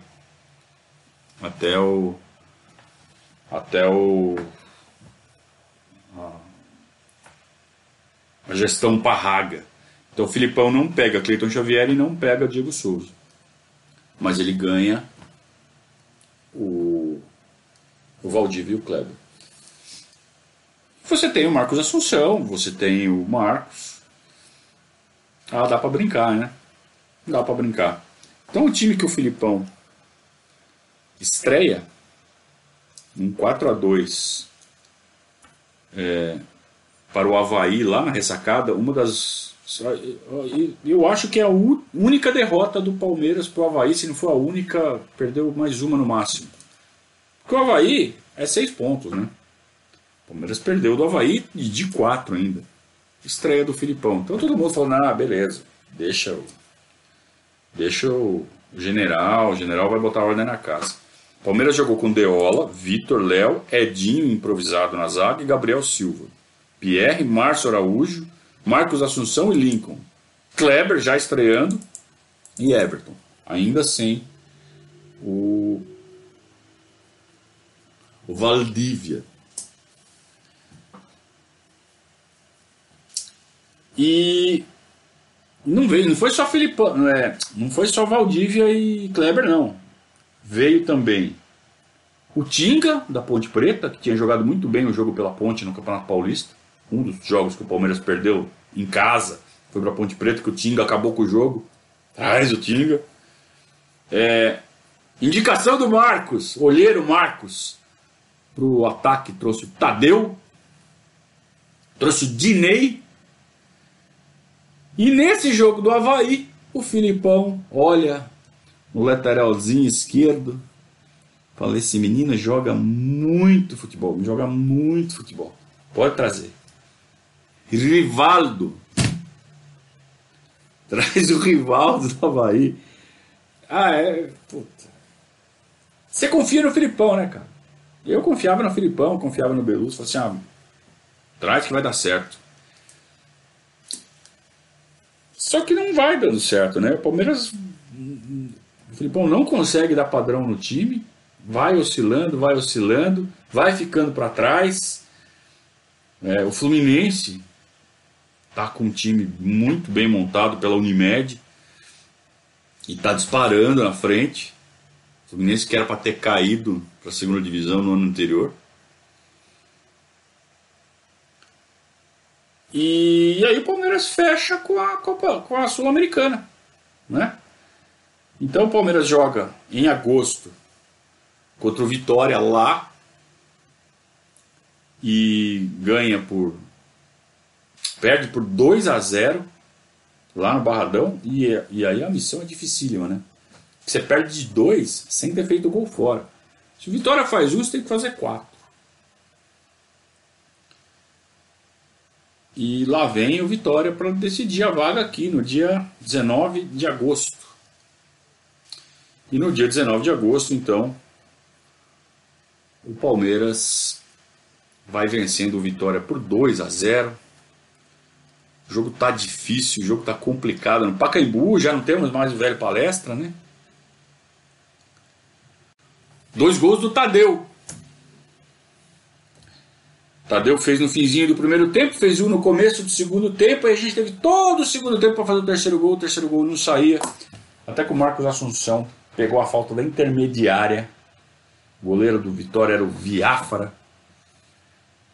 Até o. Até o. A gestão Parraga. Então o Filipão não pega Cleiton Xavier e não pega Diego Souza. Mas ele ganha o, o Valdívia e o Kleber. Você tem o Marcos Assunção, você tem o Marcos, ah, dá para brincar, né? Dá para brincar. Então o time que o Filipão estreia um 4 a 2 é, para o Havaí lá na ressacada, uma das. Eu acho que é a única derrota do Palmeiras para o Havaí, se não for a única, perdeu mais uma no máximo. Porque o Havaí é seis pontos, né? O Palmeiras perdeu do Havaí e de quatro ainda estreia do Filipão. Então todo mundo falou, ah, beleza, deixa o, deixa o general, o general vai botar ordem na casa. Palmeiras jogou com Deola, Vitor, Léo, Edinho improvisado na zaga e Gabriel Silva. Pierre, Márcio Araújo, Marcos Assunção e Lincoln. Kleber já estreando e Everton. Ainda sem o, o Valdívia. E não veio, não foi só Filipão, não, é, não foi só Valdívia e Kleber, não. Veio também o Tinga, da Ponte Preta, que tinha jogado muito bem o jogo pela Ponte no Campeonato Paulista. Um dos jogos que o Palmeiras perdeu em casa foi para Ponte Preta, que o Tinga acabou com o jogo. Traz o Tinga. É, indicação do Marcos, olheiro Marcos, para o ataque trouxe o Tadeu, trouxe o Dinei e nesse jogo do Havaí, o Filipão olha no lateralzinho esquerdo. Fala, esse menino joga muito futebol, joga muito futebol. Pode trazer. Rivaldo. Traz o Rivaldo do Havaí. Ah, é. Puta. Você confia no Filipão, né, cara? Eu confiava no Filipão, confiava no Beluso. Falei assim, ah, traz que vai dar certo. Só que não vai dando certo, né? O Palmeiras, o Filipão não consegue dar padrão no time, vai oscilando, vai oscilando, vai ficando para trás. É, o Fluminense tá com um time muito bem montado pela Unimed e tá disparando na frente. O Fluminense que era para ter caído para a segunda divisão no ano anterior. E, e aí o Palmeiras fecha com a Copa, com a Sul-Americana, né? Então o Palmeiras joga em agosto contra o Vitória lá e ganha por perde por 2 a 0 lá no Barradão e, e aí a missão é dificílima, né? Você perde de 2 sem ter feito gol fora. Se o Vitória faz isso, tem que fazer 4. E lá vem o Vitória para decidir a vaga aqui no dia 19 de agosto. E no dia 19 de agosto, então, o Palmeiras vai vencendo o Vitória por 2 a 0. O jogo tá difícil, o jogo tá complicado. No Pacaembu já não temos mais o velho palestra, né? Dois gols do Tadeu. Tadeu fez no finzinho do primeiro tempo, fez um no começo do segundo tempo, e a gente teve todo o segundo tempo para fazer o terceiro gol, o terceiro gol não saía. Até que o Marcos Assunção pegou a falta da intermediária. O goleiro do Vitória era o Viáfara.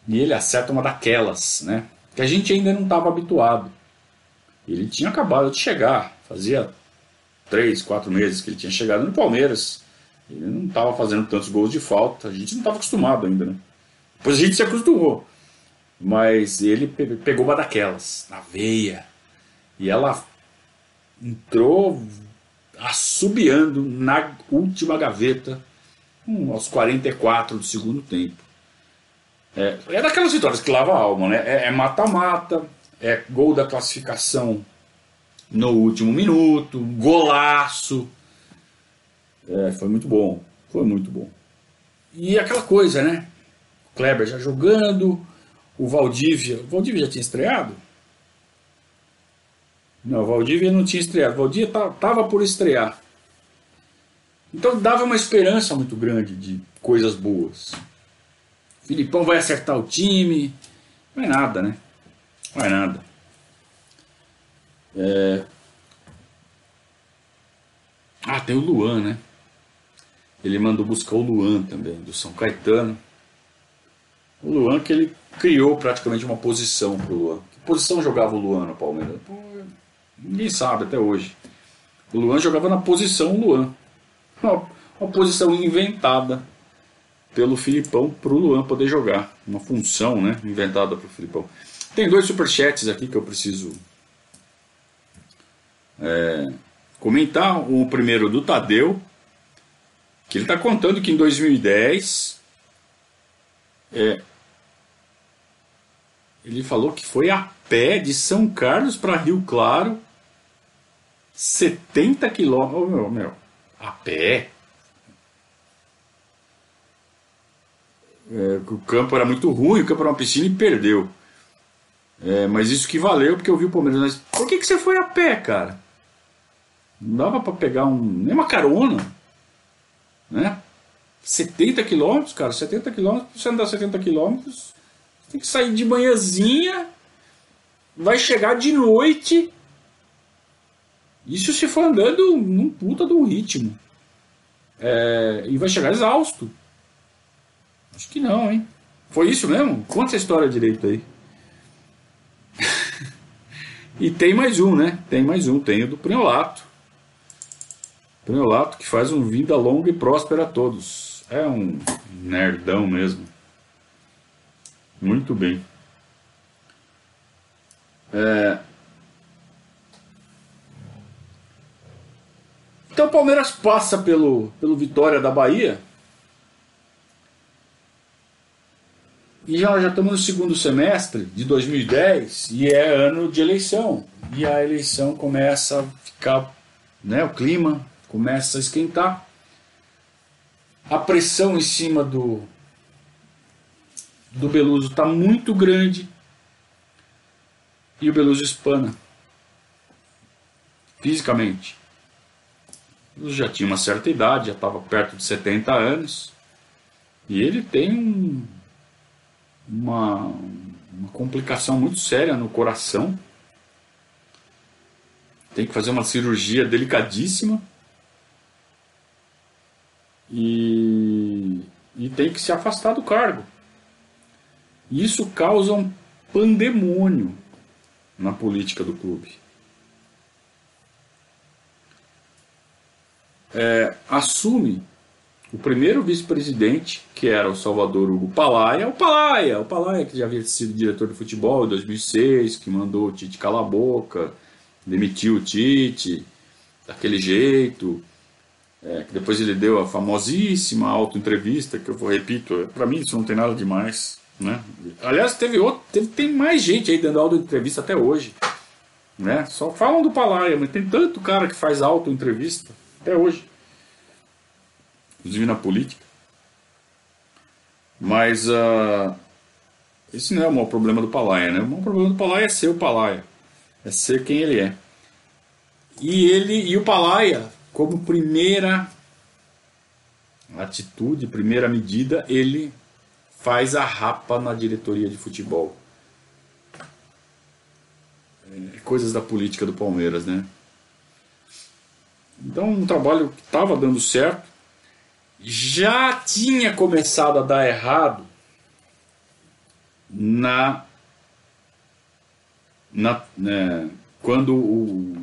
E ele acerta uma daquelas, né? Que a gente ainda não estava habituado. Ele tinha acabado de chegar, fazia três, quatro meses que ele tinha chegado no Palmeiras. Ele não estava fazendo tantos gols de falta, a gente não estava acostumado ainda, né? Depois a gente se acostumou. Mas ele pegou uma daquelas, na veia. E ela entrou assobiando na última gaveta, um, aos 44 do segundo tempo. É, é daquelas vitórias que lava a alma, né? É, é mata-mata, é, é gol da classificação no último minuto, golaço. É, foi muito bom, foi muito bom. E aquela coisa, né? Kleber já jogando, o Valdívia. O Valdívia já tinha estreado? Não, o Valdívia não tinha estreado. O Valdívia estava por estrear. Então dava uma esperança muito grande de coisas boas. Filipão vai acertar o time. Não é nada, né? Não é nada. É... Ah, tem o Luan, né? Ele mandou buscar o Luan também, do São Caetano. O Luan que ele criou praticamente uma posição para o Luan. Que posição jogava o Luan no Palmeiras? Pô, ninguém sabe até hoje. O Luan jogava na posição Luan. Uma, uma posição inventada pelo Filipão para o Luan poder jogar. Uma função né, inventada para o Filipão. Tem dois superchats aqui que eu preciso é, comentar. O primeiro do Tadeu, que ele está contando que em 2010 é, ele falou que foi a pé de São Carlos para Rio Claro, 70 quilômetros. Oh, meu, meu, a pé. É, o campo era muito ruim, o campo era uma piscina e perdeu. É, mas isso que valeu, porque eu vi o Palmeiras. Mas por que, que você foi a pé, cara? Não dava para pegar um, nem uma carona, né? 70 quilômetros, cara, 70 quilômetros, você andar 70 quilômetros, tem que sair de manhãzinha, vai chegar de noite. Isso se for andando num puta de um ritmo. É, e vai chegar exausto. Acho que não, hein? Foi isso mesmo? Conta essa história direito aí. e tem mais um, né? Tem mais um, tem o do Prenolato. Prenolato que faz um vida longa e próspera a todos. É um nerdão mesmo. Muito bem. É... Então o Palmeiras passa pelo, pelo Vitória da Bahia. E já, já estamos no segundo semestre de 2010 e é ano de eleição. E a eleição começa a ficar, né, o clima começa a esquentar. A pressão em cima do, do Beluso está muito grande e o Beluso espana fisicamente. Ele já tinha uma certa idade, já estava perto de 70 anos e ele tem um, uma, uma complicação muito séria no coração. Tem que fazer uma cirurgia delicadíssima. E, e tem que se afastar do cargo. Isso causa um pandemônio na política do clube. É, assume o primeiro vice-presidente, que era o Salvador Hugo Palaia, o Palaia, o Palaia que já havia sido diretor de futebol em 2006, que mandou o Tite calar a boca, demitiu o Tite daquele jeito, é, que depois ele deu a famosíssima auto-entrevista, que eu vou repito, para mim isso não tem nada demais. Né? Aliás, teve outro, teve, tem mais gente aí dando auto-entrevista até hoje. Né? Só falam do Palaia, mas tem tanto cara que faz auto-entrevista até hoje. Inclusive na política. Mas uh, esse não é o maior problema do Palaia, né? O maior problema do Palaia é ser o Palaia. É ser quem ele é. E ele e o Palaia, como primeira atitude, primeira medida, ele faz a rapa na diretoria de futebol. É, coisas da política do Palmeiras, né? Então, um trabalho que estava dando certo, já tinha começado a dar errado na, na né, quando o,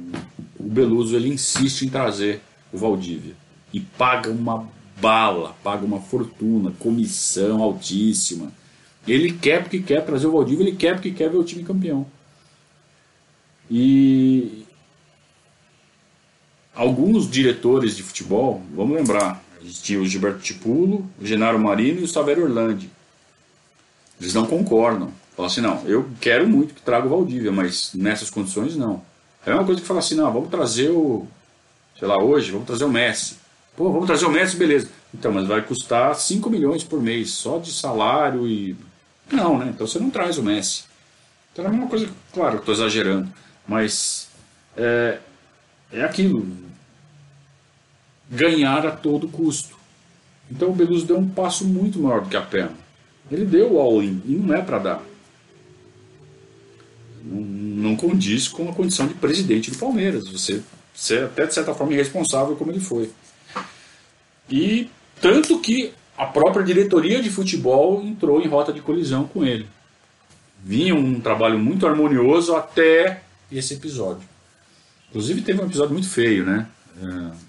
o Beluso ele insiste em trazer o Valdívia e paga uma bala, paga uma fortuna, comissão altíssima. Ele quer porque quer trazer o Valdívia, ele quer porque quer ver o time campeão. E alguns diretores de futebol, vamos lembrar, tinha o Gilberto Tipulo, o Genaro Marino e o Saverio Orlandi. Eles não concordam. Falam assim, não, eu quero muito que traga o Valdívia, mas nessas condições não. É uma coisa que fala assim, não, vamos trazer o, sei lá, hoje, vamos trazer o Messi. Pô, vamos trazer o Messi, beleza. Então, mas vai custar 5 milhões por mês, só de salário e... Não, né? Então você não traz o Messi. Então é uma coisa, claro, estou exagerando, mas é, é aquilo, ganhar a todo custo. Então o Beluso deu um passo muito maior do que a perna. Ele deu o all-in e não é para dar. Não, não, condiz com a condição de presidente do Palmeiras. Você, você é até de certa forma irresponsável como ele foi. E tanto que a própria diretoria de futebol entrou em rota de colisão com ele. Vinha um trabalho muito harmonioso até esse episódio. Inclusive teve um episódio muito feio, né? É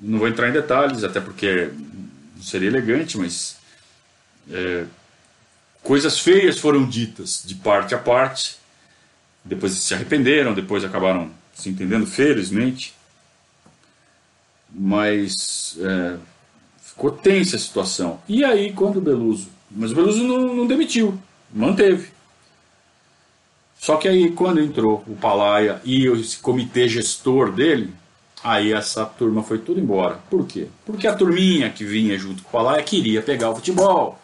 não vou entrar em detalhes, até porque seria elegante, mas é, coisas feias foram ditas de parte a parte. Depois se arrependeram, depois acabaram se entendendo, felizmente. Mas é, ficou tensa a situação. E aí, quando o Beluso. Mas o Beluso não, não demitiu, manteve. Só que aí, quando entrou o Palaia e esse comitê gestor dele, Aí essa turma foi tudo embora. Por quê? Porque a turminha que vinha junto com o Palaia queria pegar o futebol.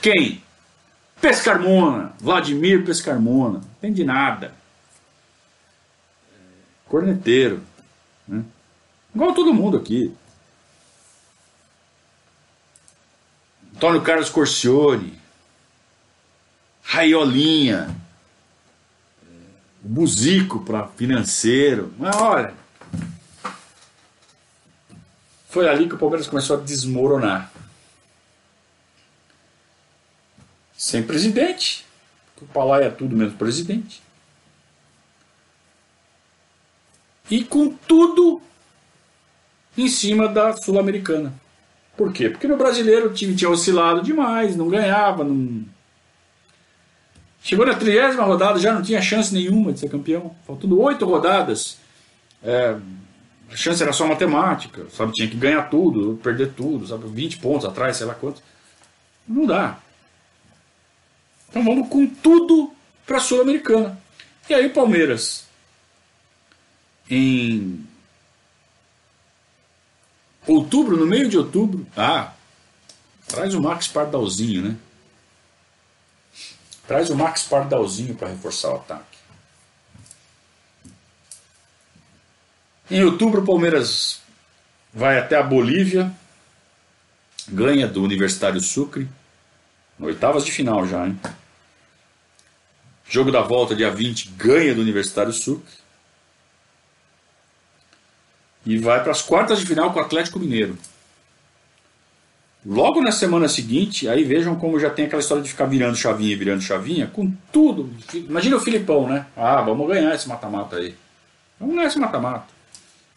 Quem? Pescarmona, Vladimir Pescarmona. Não entende nada. Corneteiro. Né? Igual todo mundo aqui. Antônio Carlos Corcione. Raiolinha. Buzico para financeiro. Mas olha, foi ali que o Palmeiras começou a desmoronar. Sem presidente, o Palai é tudo menos presidente. E com tudo em cima da Sul-Americana. Por quê? Porque no brasileiro o time tinha oscilado demais, não ganhava, não. Chegou na trigésima rodada, já não tinha chance nenhuma de ser campeão. Faltando oito rodadas. É, a chance era só matemática, sabe? Tinha que ganhar tudo, perder tudo, sabe? 20 pontos atrás, sei lá quanto. Não dá. Então vamos com tudo para a Sul-Americana. E aí Palmeiras, em outubro, no meio de outubro, ah, traz o Max Pardalzinho, né? Traz o Max Pardalzinho para reforçar o ataque. Em outubro, o Palmeiras vai até a Bolívia, ganha do Universitário Sucre Oitavas de final já, hein? Jogo da volta, dia 20, ganha do Universitário Sul. E vai para as quartas de final com o Atlético Mineiro. Logo na semana seguinte, aí vejam como já tem aquela história de ficar virando chavinha, virando chavinha, com tudo. Imagina o Filipão, né? Ah, vamos ganhar esse mata-mata aí. Vamos ganhar esse mata-mata.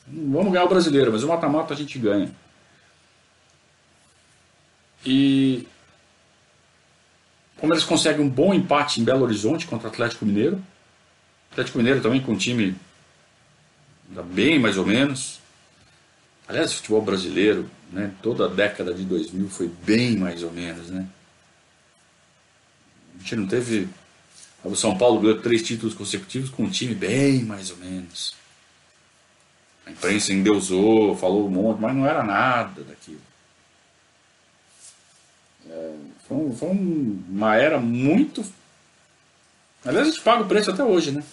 Vamos ganhar o brasileiro, mas o mata-mata a gente ganha. E o Palmeiras consegue um bom empate em Belo Horizonte contra o Atlético Mineiro. Atlético Mineiro também com um time bem mais ou menos. Aliás, o futebol brasileiro, né, toda a década de 2000 foi bem mais ou menos. Né? A gente não teve. O São Paulo ganhou três títulos consecutivos com um time bem mais ou menos. A imprensa endeusou, falou um monte, mas não era nada daquilo. É, foi, foi uma era muito. Aliás, a gente paga o preço até hoje, né?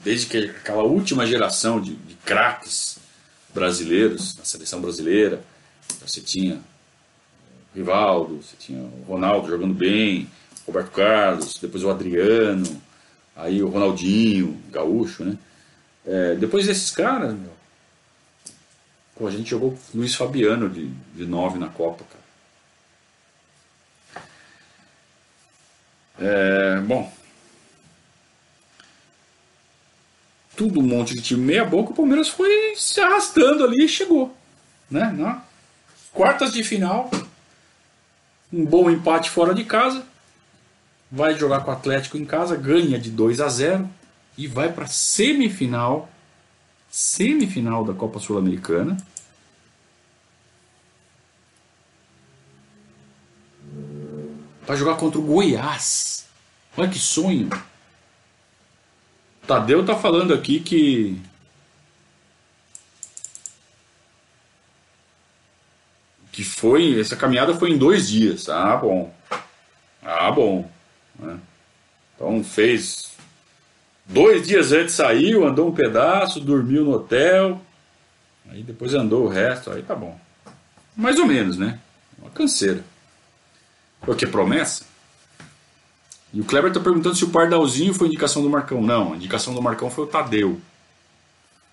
Desde que aquela última geração de, de craques brasileiros, na seleção brasileira, você tinha Rivaldo, você tinha o Ronaldo jogando bem, Roberto Carlos, depois o Adriano, aí o Ronaldinho, gaúcho, né? É, depois desses caras, meu, Pô, a gente jogou Luiz Fabiano de, de nove na Copa, cara. É, bom. Tudo um monte de time meia boca, o Palmeiras foi se arrastando ali e chegou. Né? Quartas de final, um bom empate fora de casa, vai jogar com o Atlético em casa, ganha de 2 a 0 e vai para semifinal semifinal da Copa Sul-Americana. Vai jogar contra o Goiás. Olha que sonho. Tadeu tá falando aqui que que foi essa caminhada foi em dois dias. Ah, bom. Ah, bom. Né? Então fez Dois dias antes saiu, andou um pedaço, dormiu no hotel, aí depois andou o resto, aí tá bom. Mais ou menos, né? Uma canseira. Porque promessa? E o Kleber tá perguntando se o Pardalzinho foi indicação do Marcão. Não, a indicação do Marcão foi o Tadeu.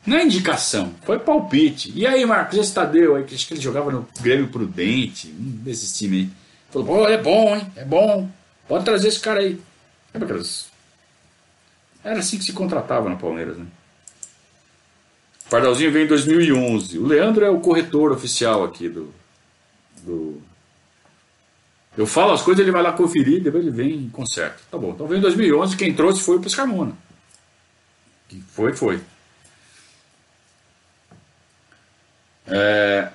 Não é indicação, foi palpite. E aí, Marcos, esse Tadeu aí, que acho que ele jogava no Grêmio Prudente, um desses times aí. Falou, pô, é bom, hein? É bom. Pode trazer esse cara aí. Lembra aquelas era assim que se contratava no Palmeiras, né? O Pardalzinho veio em 2011. O Leandro é o corretor oficial aqui do, do. Eu falo as coisas, ele vai lá conferir, depois ele vem e conserta. Tá bom. Então veio em 2011, quem trouxe foi o Pescarmona. Foi, foi. É...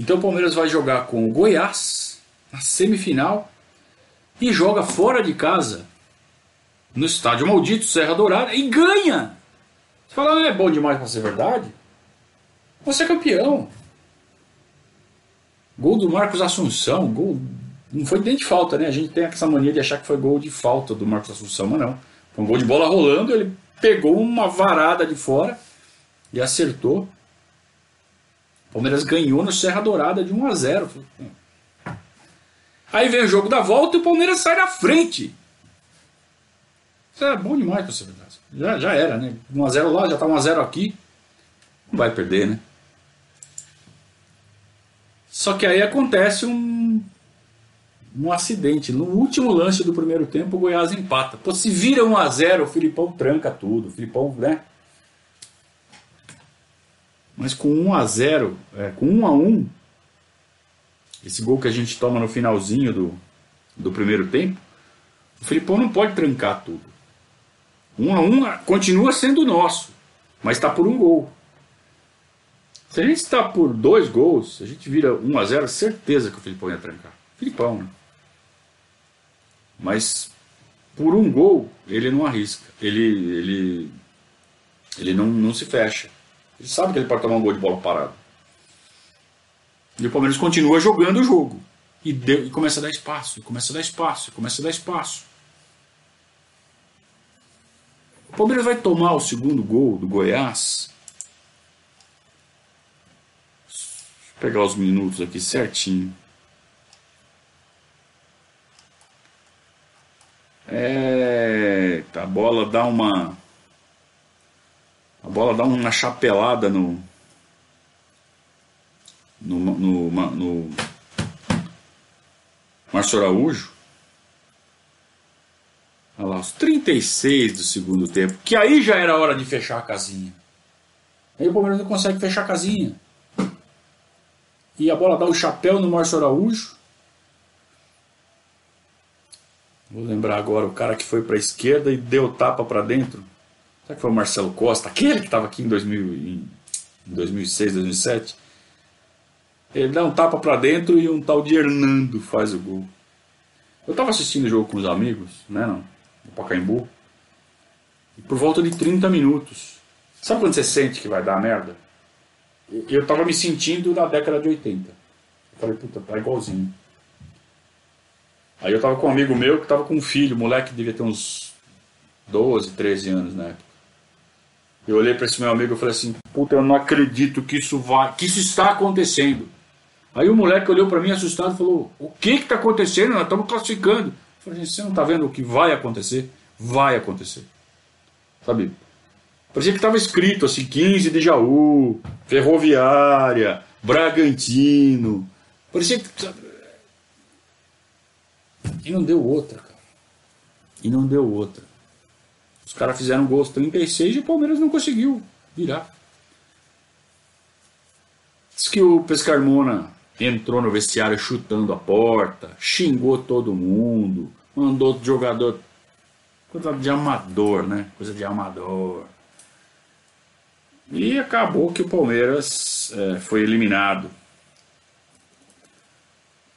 Então o Palmeiras vai jogar com o Goiás na semifinal e joga fora de casa, no estádio maldito Serra Dourada, e ganha. Você fala, ah, é bom demais para ser verdade? Você é campeão. Gol do Marcos Assunção, gol. Não foi nem de falta, né? A gente tem essa mania de achar que foi gol de falta do Marcos Assunção, mas não. Foi um gol de bola rolando, ele pegou uma varada de fora e acertou. O Palmeiras ganhou no Serra Dourada de 1 a 0. Aí vem o jogo da volta e o Palmeiras sai na frente. Isso é bom demais pra ser verdade. Já, já era, né? 1x0 lá, já tá 1x0 aqui. Não vai perder, né? Só que aí acontece um, um acidente. No último lance do primeiro tempo, o Goiás empata. Pô, se vira 1x0, o Filipão tranca tudo. O Filipão, né? Mas com 1x0, é, com 1x1, esse gol que a gente toma no finalzinho do, do primeiro tempo, o Filipão não pode trancar tudo. Um a um continua sendo nosso, mas está por um gol. Se a gente está por dois gols, a gente vira 1 a 0 certeza que o Filipão ia trancar. Filipão, né? Mas por um gol, ele não arrisca. Ele, ele, ele não, não se fecha. Ele sabe que ele pode tomar um gol de bola parada. E o Palmeiras continua jogando o jogo. E, deu, e começa a dar espaço, começa a dar espaço, começa a dar espaço. O Palmeiras vai tomar o segundo gol do Goiás pegar os minutos aqui certinho. É, a bola dá uma a bola dá uma chapelada no no no, no, no Márcio Araújo. Olha lá, os 36 do segundo tempo, que aí já era hora de fechar a casinha. Aí o Palmeiras não consegue fechar a casinha. E a bola dá o chapéu no Márcio Araújo. Vou lembrar agora o cara que foi para a esquerda e deu tapa para dentro. Será que foi o Marcelo Costa? Aquele que estava aqui em, 2000, em 2006, 2007. Ele dá um tapa para dentro e um tal de Hernando faz o gol. Eu estava assistindo o jogo com os amigos, né, não, no Pacaembu. E por volta de 30 minutos. Sabe quando você sente que vai dar merda? Eu estava me sentindo na década de 80. Eu falei, puta, tá igualzinho. Aí eu tava com um amigo meu que tava com um filho, moleque devia ter uns 12, 13 anos na época. Eu olhei para esse meu amigo e falei assim: "Puta, eu não acredito que isso vai, que isso está acontecendo". Aí o moleque olhou para mim assustado e falou: "O que que tá acontecendo? Nós estamos classificando". Eu falei: "Você não tá vendo o que vai acontecer? Vai acontecer". Sabe? Parecia que estava escrito assim: 15 de Jaú, Ferroviária, Bragantino. Parecia que e não deu outra, cara. E não deu outra. Os caras fizeram gol aos 36 e o Palmeiras não conseguiu virar. Diz que o Pescarmona entrou no vestiário chutando a porta, xingou todo mundo, mandou o jogador. Coisa de amador, né? Coisa de amador. E acabou que o Palmeiras é, foi eliminado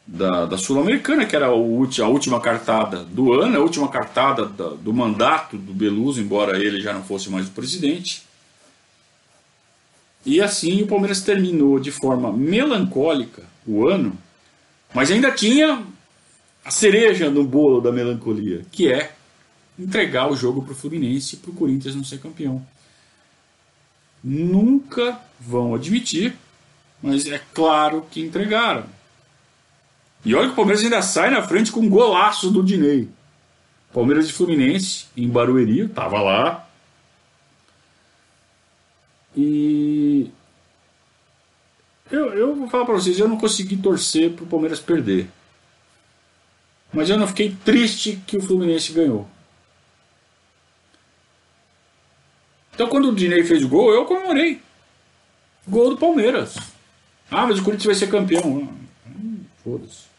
da, da Sul-Americana, que era a última cartada do ano, a última cartada do mandato do Beluso, embora ele já não fosse mais o presidente. E assim o Palmeiras terminou de forma melancólica o ano, mas ainda tinha a cereja no bolo da melancolia, que é entregar o jogo para o Fluminense e para o Corinthians não ser campeão. Nunca vão admitir, mas é claro que entregaram. E olha que o Palmeiras ainda sai na frente com um golaço do Dinei. Palmeiras de Fluminense, em Barueri, tava lá. E. Eu, eu vou falar para vocês, eu não consegui torcer pro Palmeiras perder. Mas eu não fiquei triste que o Fluminense ganhou. Então quando o Dinei fez o gol, eu comemorei. Gol do Palmeiras. Ah, mas o Corinthians vai ser campeão. Foda-se.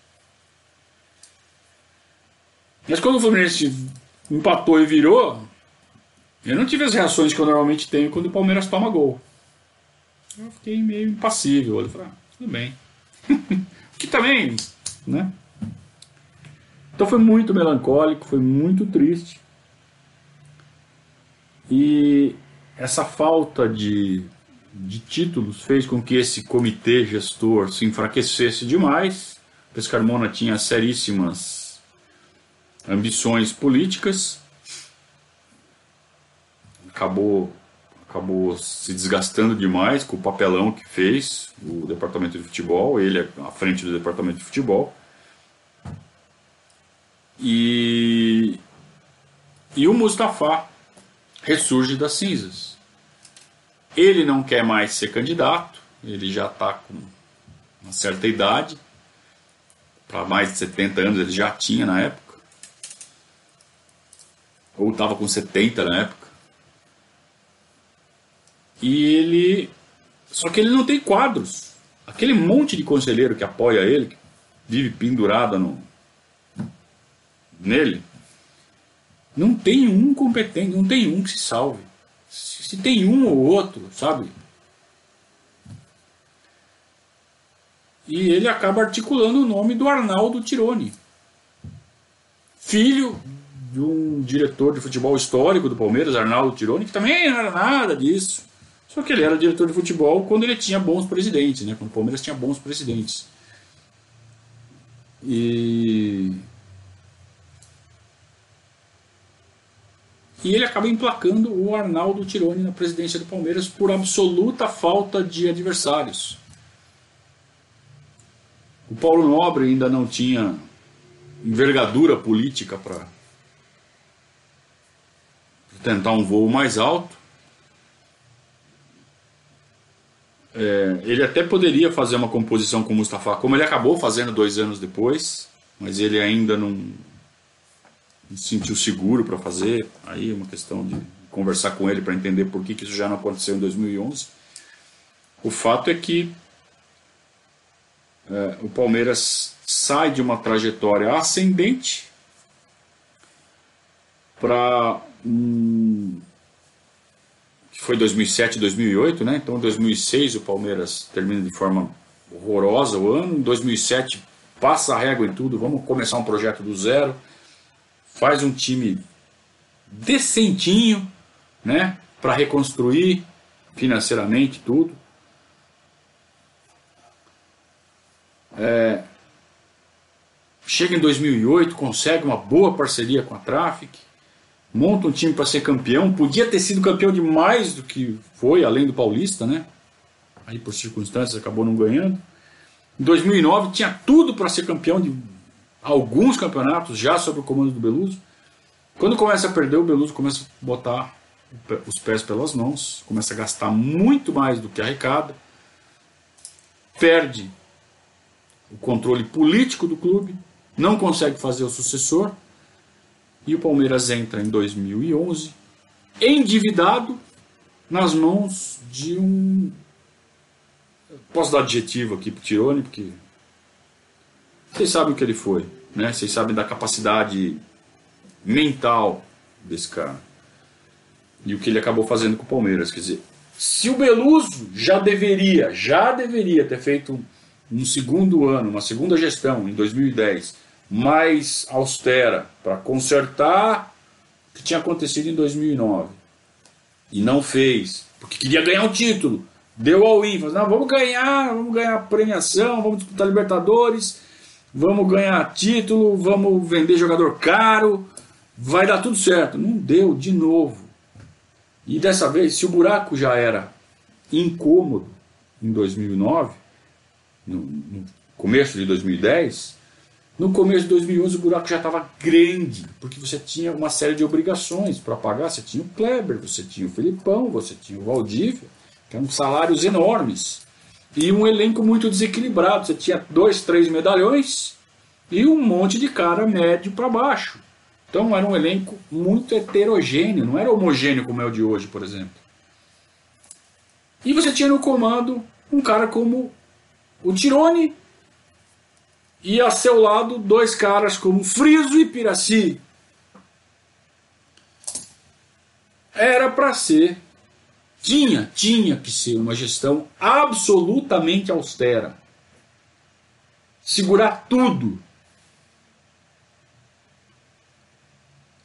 Mas quando o Fluminense empatou e virou, eu não tive as reações que eu normalmente tenho quando o Palmeiras toma gol. Eu fiquei meio impassível. Eu falei, ah, tudo bem. que também, né? Então foi muito melancólico, foi muito triste. E essa falta de, de títulos fez com que esse comitê gestor se enfraquecesse demais. Pescarmona tinha seríssimas ambições políticas, acabou, acabou se desgastando demais com o papelão que fez o departamento de futebol, ele à frente do departamento de futebol. E, e o Mustafa ressurge das cinzas. Ele não quer mais ser candidato, ele já está com uma certa idade, para mais de 70 anos ele já tinha na época ou estava com 70 na época. E ele. Só que ele não tem quadros. Aquele monte de conselheiro que apoia ele, que vive pendurada no, nele, não tem um competente, não tem um que se salve. Se tem um ou outro, sabe? E ele acaba articulando o nome do Arnaldo Tironi, filho de um diretor de futebol histórico do Palmeiras, Arnaldo Tironi, que também não era nada disso. Só que ele era diretor de futebol quando ele tinha bons presidentes, né? quando o Palmeiras tinha bons presidentes. E. E ele acaba emplacando o Arnaldo Tironi na presidência do Palmeiras por absoluta falta de adversários. Paulo Nobre ainda não tinha envergadura política para tentar um voo mais alto. É, ele até poderia fazer uma composição com Mustafa, como ele acabou fazendo dois anos depois, mas ele ainda não, não se sentiu seguro para fazer. Aí é uma questão de conversar com ele para entender por que, que isso já não aconteceu em 2011. O fato é que é, o Palmeiras sai de uma trajetória ascendente para que foi 2007, 2008, né? Então, em 2006 o Palmeiras termina de forma horrorosa o ano. Em 2007 passa a régua em tudo. Vamos começar um projeto do zero. Faz um time decentinho, né? Para reconstruir financeiramente tudo. É, chega em 2008, consegue uma boa parceria com a Traffic, monta um time para ser campeão, podia ter sido campeão de mais do que foi, além do Paulista, né? Aí por circunstâncias acabou não ganhando. Em 2009 tinha tudo para ser campeão de alguns campeonatos já sob o comando do Beluso. Quando começa a perder, o Beluso começa a botar os pés pelas mãos, começa a gastar muito mais do que arrecada, perde o controle político do clube, não consegue fazer o sucessor, e o Palmeiras entra em 2011 endividado nas mãos de um. Posso dar adjetivo aqui para Tirone, porque vocês sabem o que ele foi, né? Vocês sabem da capacidade mental desse cara e o que ele acabou fazendo com o Palmeiras. Quer dizer, se o Beluso já deveria, já deveria ter feito um segundo ano, uma segunda gestão, em 2010, mais austera, para consertar o que tinha acontecido em 2009, e não fez, porque queria ganhar um título, deu ao in, falou, não, vamos ganhar, vamos ganhar premiação, vamos disputar Libertadores, vamos ganhar título, vamos vender jogador caro, vai dar tudo certo. Não deu de novo. E dessa vez, se o buraco já era incômodo em 2009, no, no começo de 2010, no começo de 2011 o buraco já estava grande, porque você tinha uma série de obrigações para pagar. Você tinha o Kleber, você tinha o Felipão, você tinha o Valdívia, que eram salários enormes. E um elenco muito desequilibrado. Você tinha dois, três medalhões e um monte de cara médio para baixo. Então era um elenco muito heterogêneo, não era homogêneo como é o de hoje, por exemplo. E você tinha no comando um cara como o Tirone e a seu lado dois caras como Friso e Piraci. Era para ser, tinha, tinha que ser uma gestão absolutamente austera. Segurar tudo.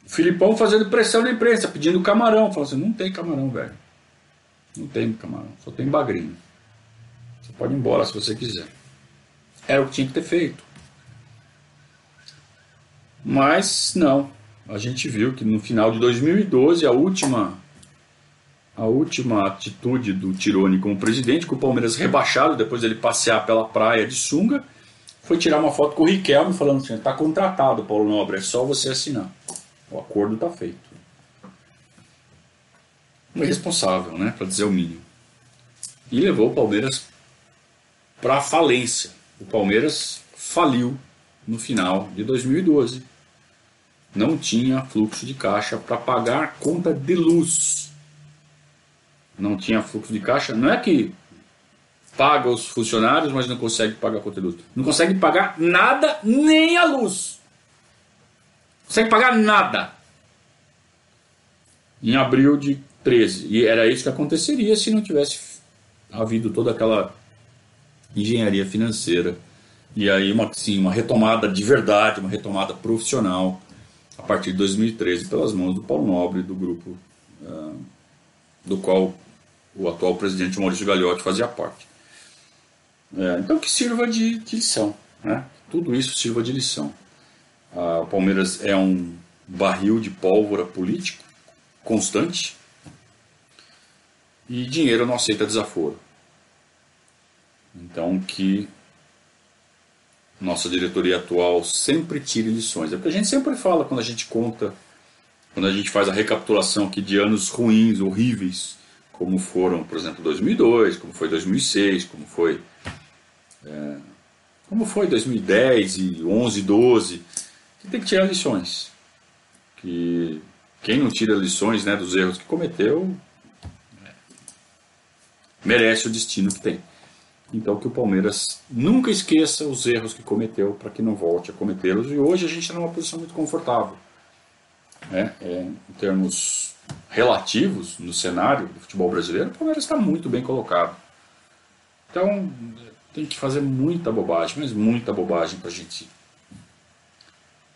O Filipão fazendo pressão na imprensa, pedindo camarão. Falando assim: não tem camarão, velho. Não tem camarão, só tem bagrinho. Você pode ir embora se você quiser. Era o que tinha que ter feito. Mas não. A gente viu que no final de 2012, a última a última atitude do Tirone como presidente, com o Palmeiras rebaixado, depois dele passear pela praia de sunga, foi tirar uma foto com o Riquelme falando assim: está contratado, Paulo Nobre, é só você assinar. O acordo está feito. Irresponsável, né? Para dizer o mínimo. E levou o Palmeiras para falência. O Palmeiras faliu no final de 2012. Não tinha fluxo de caixa para pagar conta de luz. Não tinha fluxo de caixa. Não é que paga os funcionários, mas não consegue pagar a conta de luz. Não consegue pagar nada, nem a luz. Não consegue pagar nada. Em abril de 13. E era isso que aconteceria se não tivesse havido toda aquela engenharia financeira. E aí, uma, sim, uma retomada de verdade, uma retomada profissional, a partir de 2013, pelas mãos do Paulo Nobre, do grupo uh, do qual o atual presidente Maurício Gagliotti fazia parte. É, então, que sirva de, de, lição. Né? Tudo isso sirva de lição. Uh, o Palmeiras é um barril de pólvora político constante e dinheiro não aceita desaforo. Então que nossa diretoria atual sempre tire lições. É porque a gente sempre fala quando a gente conta, quando a gente faz a recapitulação aqui de anos ruins, horríveis, como foram, por exemplo, 2002, como foi 2006, como foi é, como foi 2010 e 11, 12, que tem que tirar lições. Que quem não tira lições né, dos erros que cometeu é, merece o destino que tem. Então que o Palmeiras nunca esqueça os erros que cometeu para que não volte a cometê-los. E hoje a gente está numa posição muito confortável. Né? É, em termos relativos no cenário do futebol brasileiro, o Palmeiras está muito bem colocado. Então tem que fazer muita bobagem, mas muita bobagem para a gente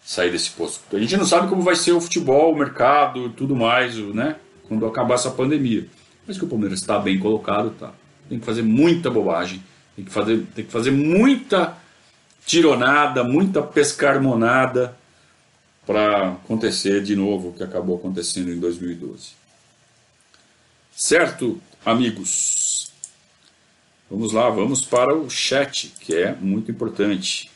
sair desse posto. A gente não sabe como vai ser o futebol, o mercado, tudo mais, né? Quando acabar essa pandemia. Mas que o Palmeiras está bem colocado, tá? Tem que fazer muita bobagem, tem que fazer, tem que fazer muita tironada, muita pescarmonada para acontecer de novo o que acabou acontecendo em 2012. Certo, amigos? Vamos lá, vamos para o chat, que é muito importante.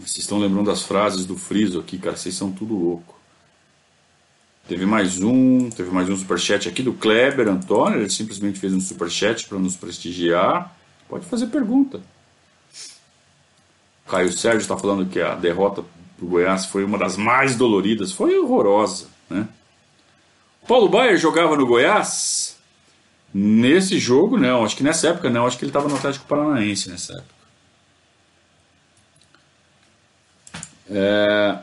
Vocês estão lembrando das frases do Friso aqui, cara, vocês são tudo louco. Teve mais um, teve mais um superchat aqui do Kleber Antônio, ele simplesmente fez um superchat para nos prestigiar. Pode fazer pergunta. Caio Sérgio está falando que a derrota do Goiás foi uma das mais doloridas, foi horrorosa, né? Paulo Baier jogava no Goiás? Nesse jogo, não. Acho que nessa época não. Acho que ele estava no Atlético Paranaense nessa época. É...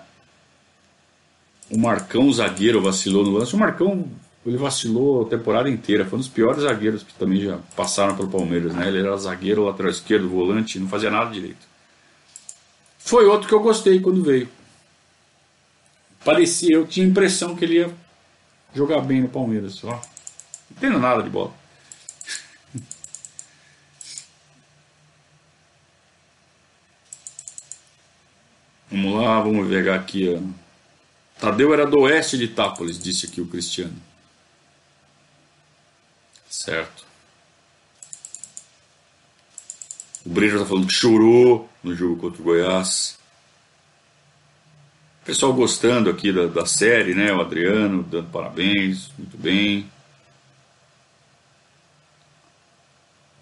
O Marcão, zagueiro, vacilou no lance. O Marcão, ele vacilou a temporada inteira. Foi um dos piores zagueiros que também já passaram pelo Palmeiras. Né? Ele era zagueiro, lateral esquerdo, volante, não fazia nada direito. Foi outro que eu gostei quando veio. Parecia, eu tinha a impressão que ele ia jogar bem no Palmeiras. Ó. Não entendo nada de bola. Vamos lá, vamos pegar aqui. Ó. Tadeu era do oeste de Itápolis, disse aqui o Cristiano. Certo. O Brejo está falando que chorou no jogo contra o Goiás. Pessoal gostando aqui da, da série, né? O Adriano dando parabéns, muito bem.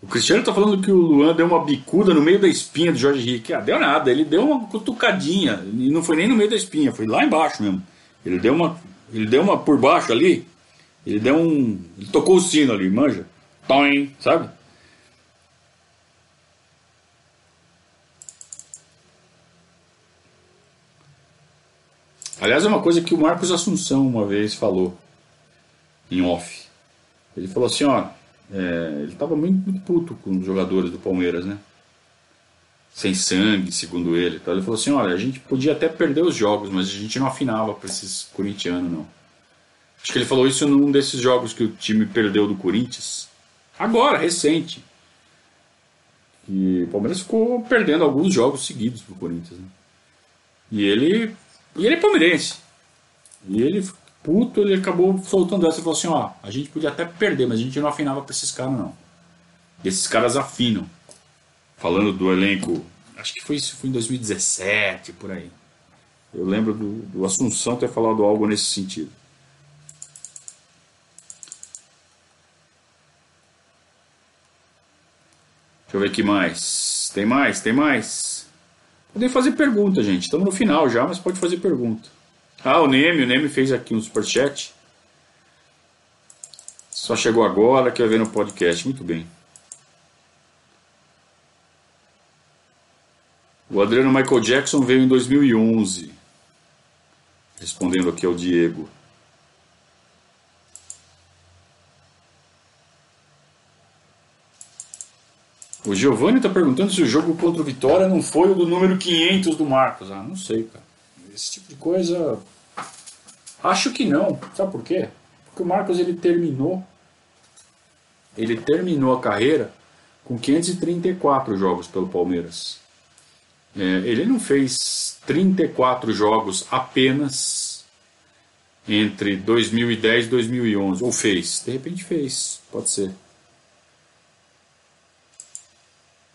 O Cristiano tá falando que o Luan deu uma bicuda no meio da espinha do Jorge Henrique. Ah, deu nada, ele deu uma cutucadinha. E não foi nem no meio da espinha, foi lá embaixo mesmo. Ele deu uma, ele deu uma por baixo ali. Ele deu um. Ele tocou o sino ali, manja. Toim, sabe? Aliás, é uma coisa que o Marcos Assunção uma vez falou em off. Ele falou assim, ó, é, ele estava muito, muito, puto com os jogadores do Palmeiras, né? Sem sangue, segundo ele. Então ele falou assim, olha, a gente podia até perder os jogos, mas a gente não afinava para esses corintianos, não. Acho que ele falou isso num desses jogos que o time perdeu do Corinthians. Agora, recente. E o Palmeiras ficou perdendo alguns jogos seguidos pro Corinthians. Né? E ele e ele é palmeirense. E ele, puto, ele acabou soltando essa e falou assim: ó, a gente podia até perder, mas a gente não afinava pra esses caras, não. E esses caras afinam. Falando do elenco, acho que foi isso foi em 2017, por aí. Eu lembro do, do Assunção ter falado algo nesse sentido. Deixa eu ver aqui mais. Tem mais? Tem mais? Podem fazer pergunta, gente. Estamos no final já, mas pode fazer pergunta. Ah, o Neme, o Neme fez aqui um superchat. Só chegou agora, quer ver no podcast. Muito bem. O Adriano Michael Jackson veio em 2011. Respondendo aqui ao Diego. O Giovanni está perguntando se o jogo contra o Vitória não foi o do número 500 do Marcos. Ah, não sei, cara. Esse tipo de coisa. Acho que não. Sabe por quê? Porque o Marcos ele terminou. Ele terminou a carreira com 534 jogos pelo Palmeiras. É, ele não fez 34 jogos apenas entre 2010 e 2011. Ou fez? De repente fez. Pode ser.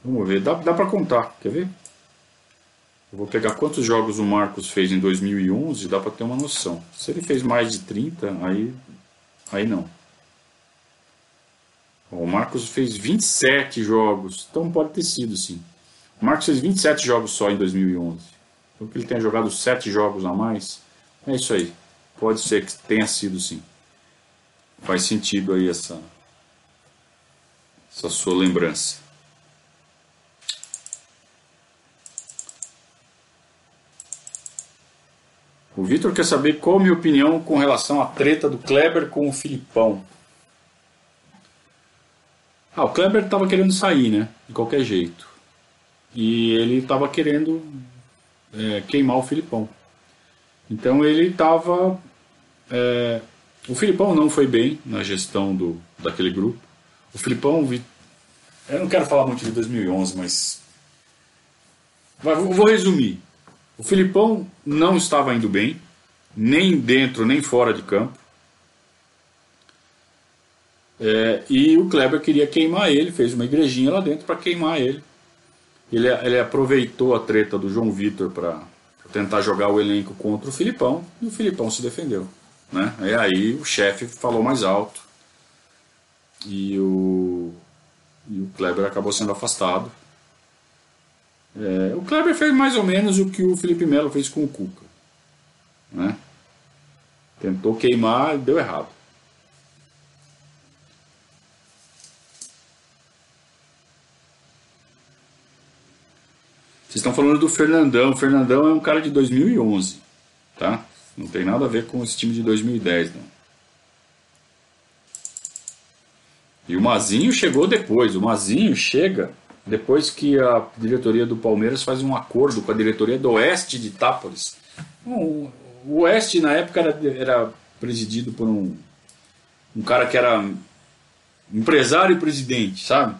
Vamos ver, dá, dá para contar, quer ver? Eu vou pegar quantos jogos o Marcos fez em 2011, dá para ter uma noção. Se ele fez mais de 30, aí, aí não. O Marcos fez 27 jogos, então pode ter sido sim. O Marcos fez 27 jogos só em 2011. Então que ele tenha jogado 7 jogos a mais, é isso aí. Pode ser que tenha sido sim. Faz sentido aí essa, essa sua lembrança. O Vitor quer saber qual a minha opinião com relação à treta do Kleber com o Filipão. Ah, o Kleber estava querendo sair, né? De qualquer jeito. E ele estava querendo é, queimar o Filipão. Então ele estava. É, o Filipão não foi bem na gestão do, daquele grupo. O Filipão. Eu não quero falar muito de 2011, mas. Vou resumir. O Filipão não estava indo bem, nem dentro nem fora de campo. É, e o Kleber queria queimar ele, fez uma igrejinha lá dentro para queimar ele. ele. Ele aproveitou a treta do João Vitor para tentar jogar o elenco contra o Filipão e o Filipão se defendeu. Né? E aí o chefe falou mais alto e o, e o Kleber acabou sendo afastado. É, o Kleber fez mais ou menos o que o Felipe Melo fez com o Cuca. Né? Tentou queimar e deu errado. Vocês estão falando do Fernandão. O Fernandão é um cara de 2011, tá? Não tem nada a ver com esse time de 2010, não. E o Mazinho chegou depois. O Mazinho chega depois que a diretoria do Palmeiras faz um acordo com a diretoria do Oeste de Itápolis. o Oeste, na época, era, era presidido por um, um cara que era empresário e presidente, sabe?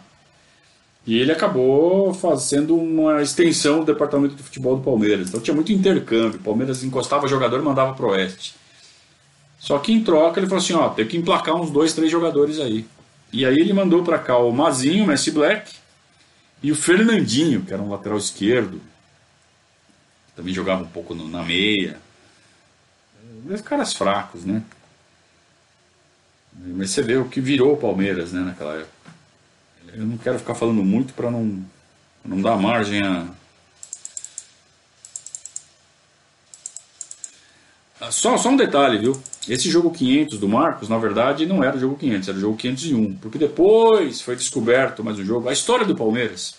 E ele acabou fazendo uma extensão do departamento de futebol do Palmeiras. Então tinha muito intercâmbio. O Palmeiras encostava jogador e mandava pro Oeste. Só que em troca ele falou assim: ó, tem que emplacar uns dois, três jogadores aí. E aí ele mandou para cá o Mazinho, o Messi Black, e o Fernandinho, que era um lateral esquerdo, também jogava um pouco no, na meia. Mas caras fracos, né? Mas você vê o que virou o Palmeiras né, naquela época. Eu não quero ficar falando muito para não, não dar margem a. Só, só um detalhe, viu? Esse jogo 500 do Marcos, na verdade, não era o jogo 500, era o jogo 501. Porque depois foi descoberto mais um jogo. A história do Palmeiras.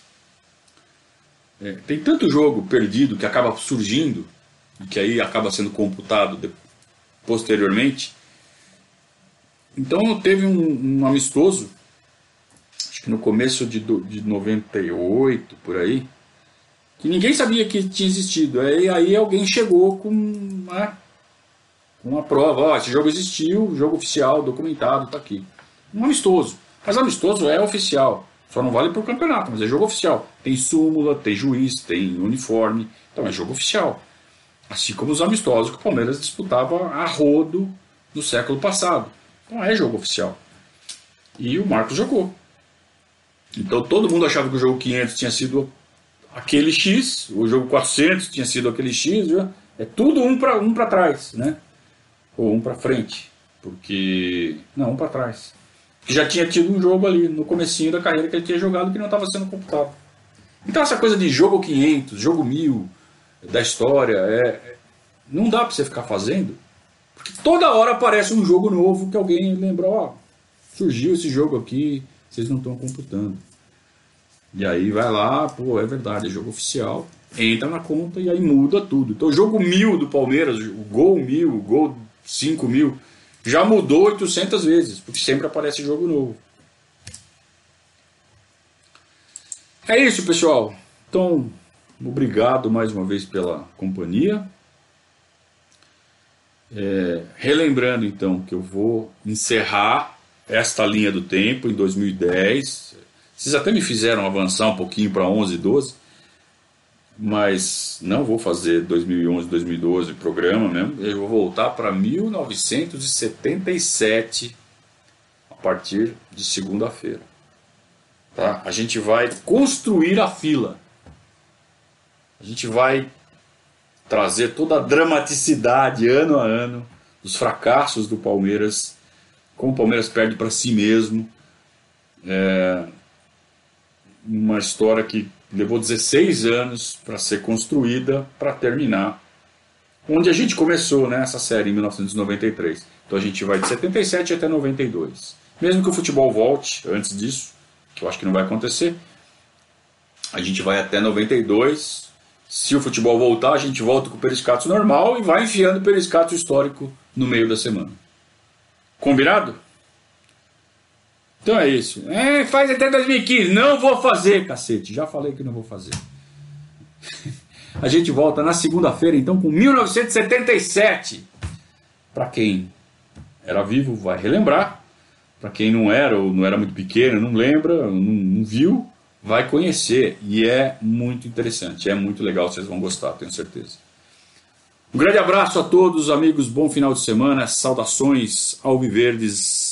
É, tem tanto jogo perdido que acaba surgindo, que aí acaba sendo computado de, posteriormente. Então teve um, um, amistoso, acho que no começo de, de 98, por aí, que ninguém sabia que tinha existido. Aí, aí alguém chegou com. Né, uma prova, ó, esse jogo existiu, jogo oficial, documentado, está aqui. Um amistoso. Mas amistoso é oficial. Só não vale para o campeonato, mas é jogo oficial. Tem súmula, tem juiz, tem uniforme. Então é jogo oficial. Assim como os amistosos que o Palmeiras disputava a rodo no século passado. Então é jogo oficial. E o Marcos jogou. Então todo mundo achava que o jogo 500 tinha sido aquele X, o jogo 400 tinha sido aquele X, é tudo um para um trás, né? Ou um para frente, porque não, um para trás. Já tinha tido um jogo ali no comecinho da carreira que ele tinha jogado que não estava sendo computado. Então essa coisa de jogo 500, jogo 1000 da história, é, é não dá para você ficar fazendo, porque toda hora aparece um jogo novo que alguém lembrou, ó, surgiu esse jogo aqui, vocês não estão computando. E aí vai lá, pô, é verdade, é jogo oficial, entra na conta e aí muda tudo. Então o jogo 1000 do Palmeiras, o gol 1000, o gol 5 mil, já mudou 800 vezes, porque sempre aparece jogo novo. É isso, pessoal. Então, obrigado mais uma vez pela companhia. É, relembrando então que eu vou encerrar esta linha do tempo em 2010. Vocês até me fizeram avançar um pouquinho para 11, 12 mas não vou fazer 2011, 2012 programa mesmo. Eu vou voltar para 1977 a partir de segunda-feira. Tá? A gente vai construir a fila. A gente vai trazer toda a dramaticidade ano a ano dos fracassos do Palmeiras, como o Palmeiras perde para si mesmo. É uma história que levou 16 anos para ser construída, para terminar onde a gente começou né, essa série em 1993. Então a gente vai de 77 até 92. Mesmo que o futebol volte antes disso, que eu acho que não vai acontecer, a gente vai até 92. Se o futebol voltar, a gente volta com o periscato normal e vai enfiando o periscato histórico no meio da semana. Combinado? Então é isso. É, faz até 2015. Não vou fazer, cacete. Já falei que não vou fazer. A gente volta na segunda-feira, então, com 1977. Para quem era vivo, vai relembrar. Para quem não era, ou não era muito pequeno, não lembra, não, não viu, vai conhecer. E é muito interessante, é muito legal, vocês vão gostar, tenho certeza. Um grande abraço a todos, amigos. Bom final de semana. Saudações alviverdes